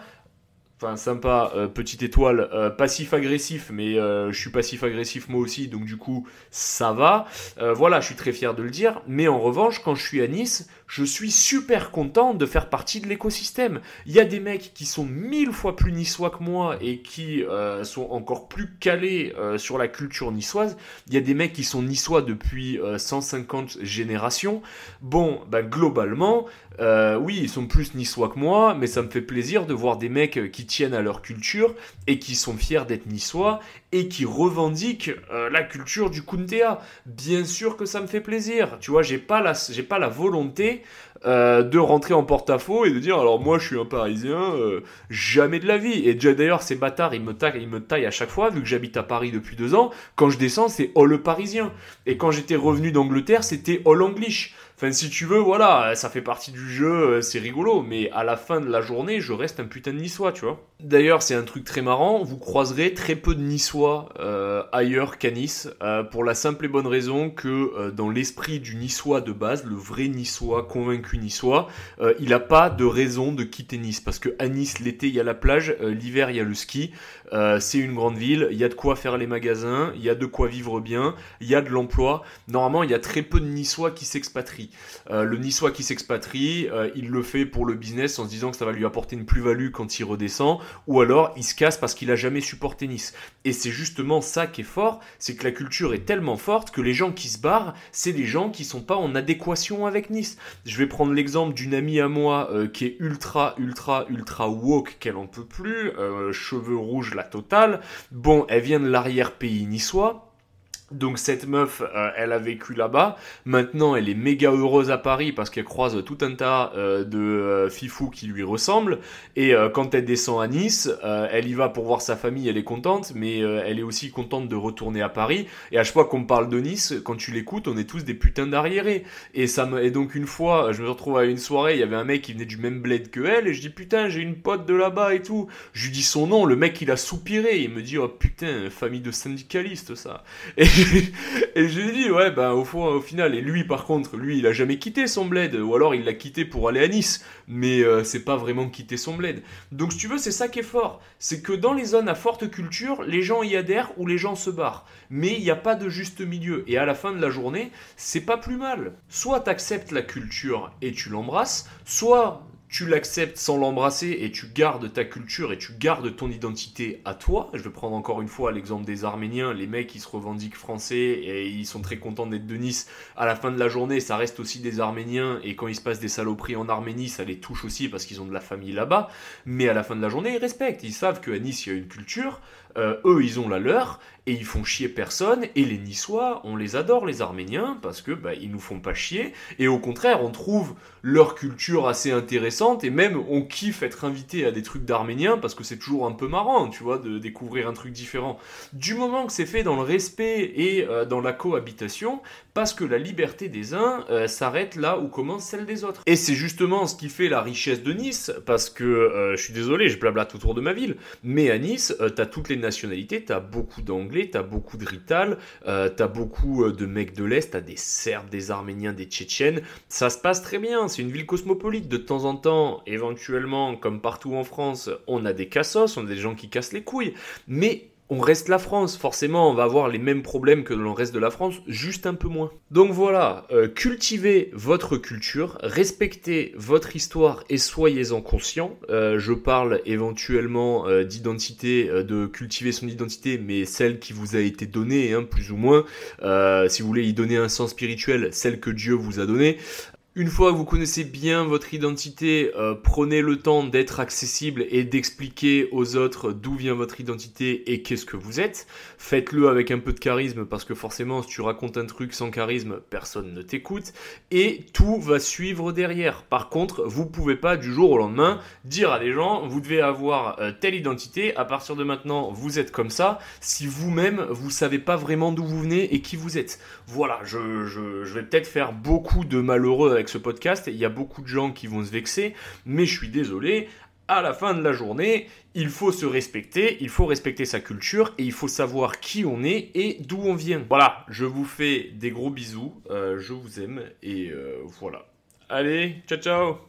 Enfin, sympa, petite étoile, passif-agressif, mais je suis passif-agressif moi aussi, donc du coup, ça va. voilà, je suis très fier de le dire. Mais en revanche, quand je suis à Nice, je suis super content de faire partie de l'écosystème. Il y a des mecs qui sont mille fois plus niçois que moi et qui euh, sont encore plus calés euh, sur la culture niçoise. Il y a des mecs qui sont niçois depuis 150 euh, générations. Bon, bah, globalement, oui, ils sont plus niçois que moi, mais ça me fait plaisir de voir des mecs qui tiennent à leur culture et qui sont fiers d'être niçois et qui revendiquent la culture du Kuntea. Bien sûr que ça me fait plaisir. Tu vois, j'ai pas la, j'ai pas la volonté euh, de rentrer en porte-à-faux et de dire alors moi je suis un parisien euh, jamais de la vie et d'ailleurs ces bâtards ils me taillent ils me taillent à chaque fois vu que j'habite à Paris depuis deux ans quand je descends c'est all parisien et quand j'étais revenu d'Angleterre c'était all English Enfin, si tu veux, voilà, ça fait partie du jeu, euh, c'est rigolo, mais à la fin de la journée, je reste un putain de niçois, tu vois. D'ailleurs, c'est un truc très marrant, vous croiserez très peu de niçois euh, ailleurs qu'à Nice, euh, pour la simple et bonne raison que dans l'esprit du niçois de base, le vrai niçois, convaincu niçois, il n'a pas de raison de quitter Nice, parce que à Nice, l'été, il y a la plage, l'hiver, il y a le ski, c'est une grande ville, il y a de quoi faire les magasins, il y a de quoi vivre bien, il y a de l'emploi. Normalement, il y a très peu de niçois qui s'expatrient. Euh, le Niçois qui s'expatrie, euh, il le fait pour le business en se disant que ça va lui apporter une plus-value quand il redescend, ou alors il se casse parce qu'il a jamais supporté Nice. Et c'est justement ça qui est fort, c'est que la culture est tellement forte que les gens qui se barrent, c'est des gens qui sont pas en adéquation avec Nice. Je vais prendre l'exemple d'une amie à moi euh, qui est ultra, ultra, ultra woke, qu'elle en peut plus, cheveux rouges la totale. Bon, elle vient de l'arrière-pays niçois donc cette meuf, euh, elle a vécu là-bas. Maintenant, elle est méga heureuse à Paris parce qu'elle croise tout un tas euh, de euh, fifous qui lui ressemblent. Et quand elle descend à Nice, elle y va pour voir sa famille, elle est contente, mais elle est aussi contente de retourner à Paris. Et à chaque fois qu'on parle de Nice, quand tu l'écoutes, on est tous des putains d'arriérés. Et ça me... et donc une fois, je me retrouve à une soirée, il y avait un mec qui venait du même bled que elle, et je dis putain, j'ai une pote de là-bas et tout. Je lui dis son nom, le mec il a soupiré, il me dit oh putain, famille de syndicalistes ça. et je lui dit, ouais, ben au, fond, au final, et lui par contre, lui il a jamais quitté son bled, ou alors il l'a quitté pour aller à Nice, mais euh, c'est pas vraiment quitter son bled. Donc si tu veux, c'est ça qui est fort, c'est que dans les zones à forte culture, les gens y adhèrent ou les gens se barrent, mais il n'y a pas de juste milieu, et à la fin de la journée, c'est pas plus mal. Soit t'acceptes la culture et tu l'embrasses, soit tu l'acceptes sans l'embrasser et tu gardes ta culture et tu gardes ton identité à toi. Je vais prendre encore une fois l'exemple des Arméniens, les mecs qui se revendiquent français et ils sont très contents d'être de Nice. À la fin de la journée, ça reste aussi des Arméniens et quand il se passe des saloperies en Arménie, ça les touche aussi parce qu'ils ont de la famille là-bas. Mais à la fin de la journée, ils respectent. Ils savent qu'à Nice, il y a une culture. Euh, eux, ils ont la leur et ils font chier personne. Et les Niçois, on les adore, les Arméniens, parce que bah, ils nous font pas chier. Et au contraire, on trouve leur culture assez intéressante. Et même, on kiffe être invité à des trucs d'Arméniens parce que c'est toujours un peu marrant, tu vois, de découvrir un truc différent. Du moment que c'est fait dans le respect et euh, dans la cohabitation, parce que la liberté des uns euh, s'arrête là où commence celle des autres. Et c'est justement ce qui fait la richesse de Nice, parce que je suis désolé, je blablate autour de ma ville, mais à Nice, t'as toutes les nationalités, t'as beaucoup d'anglais t'as beaucoup de Rital, euh, t'as beaucoup euh, de mecs de l'Est, t'as des Serbes, des Arméniens, des Tchétchènes. Ça se passe très bien, c'est une ville cosmopolite. De temps en temps, éventuellement, comme partout en France, on a des cassos, on a des gens qui cassent les couilles. Mais on reste la France, forcément on va avoir les mêmes problèmes que dans le reste de la France, juste un peu moins. Donc voilà, euh, cultivez votre culture, respectez votre histoire et soyez-en conscient. Euh, je parle éventuellement euh, d'identité, de cultiver son identité, mais celle qui vous a été donnée, hein, plus ou moins. si vous voulez y donner un sens spirituel, celle que Dieu vous a donnée. Une fois que vous connaissez bien votre identité, euh, prenez le temps d'être accessible et d'expliquer aux autres d'où vient votre identité et qu'est-ce que vous êtes. Faites-le avec un peu de charisme parce que forcément si tu racontes un truc sans charisme, personne ne t'écoute et tout va suivre derrière. Par contre, vous pouvez pas du jour au lendemain dire à des gens vous devez avoir euh, telle identité, à partir de maintenant vous êtes comme ça, si vous-même vous savez pas vraiment d'où vous venez et qui vous êtes. Voilà, je, vais peut-être faire beaucoup de malheureux avec ce podcast. Il y a beaucoup de gens qui vont se vexer, mais je suis désolé. À la fin de la journée, il faut se respecter, il faut respecter sa culture et il faut savoir qui on est et d'où on vient. Voilà, je vous fais des gros bisous, euh, je vous aime et euh, voilà. Allez, ciao ciao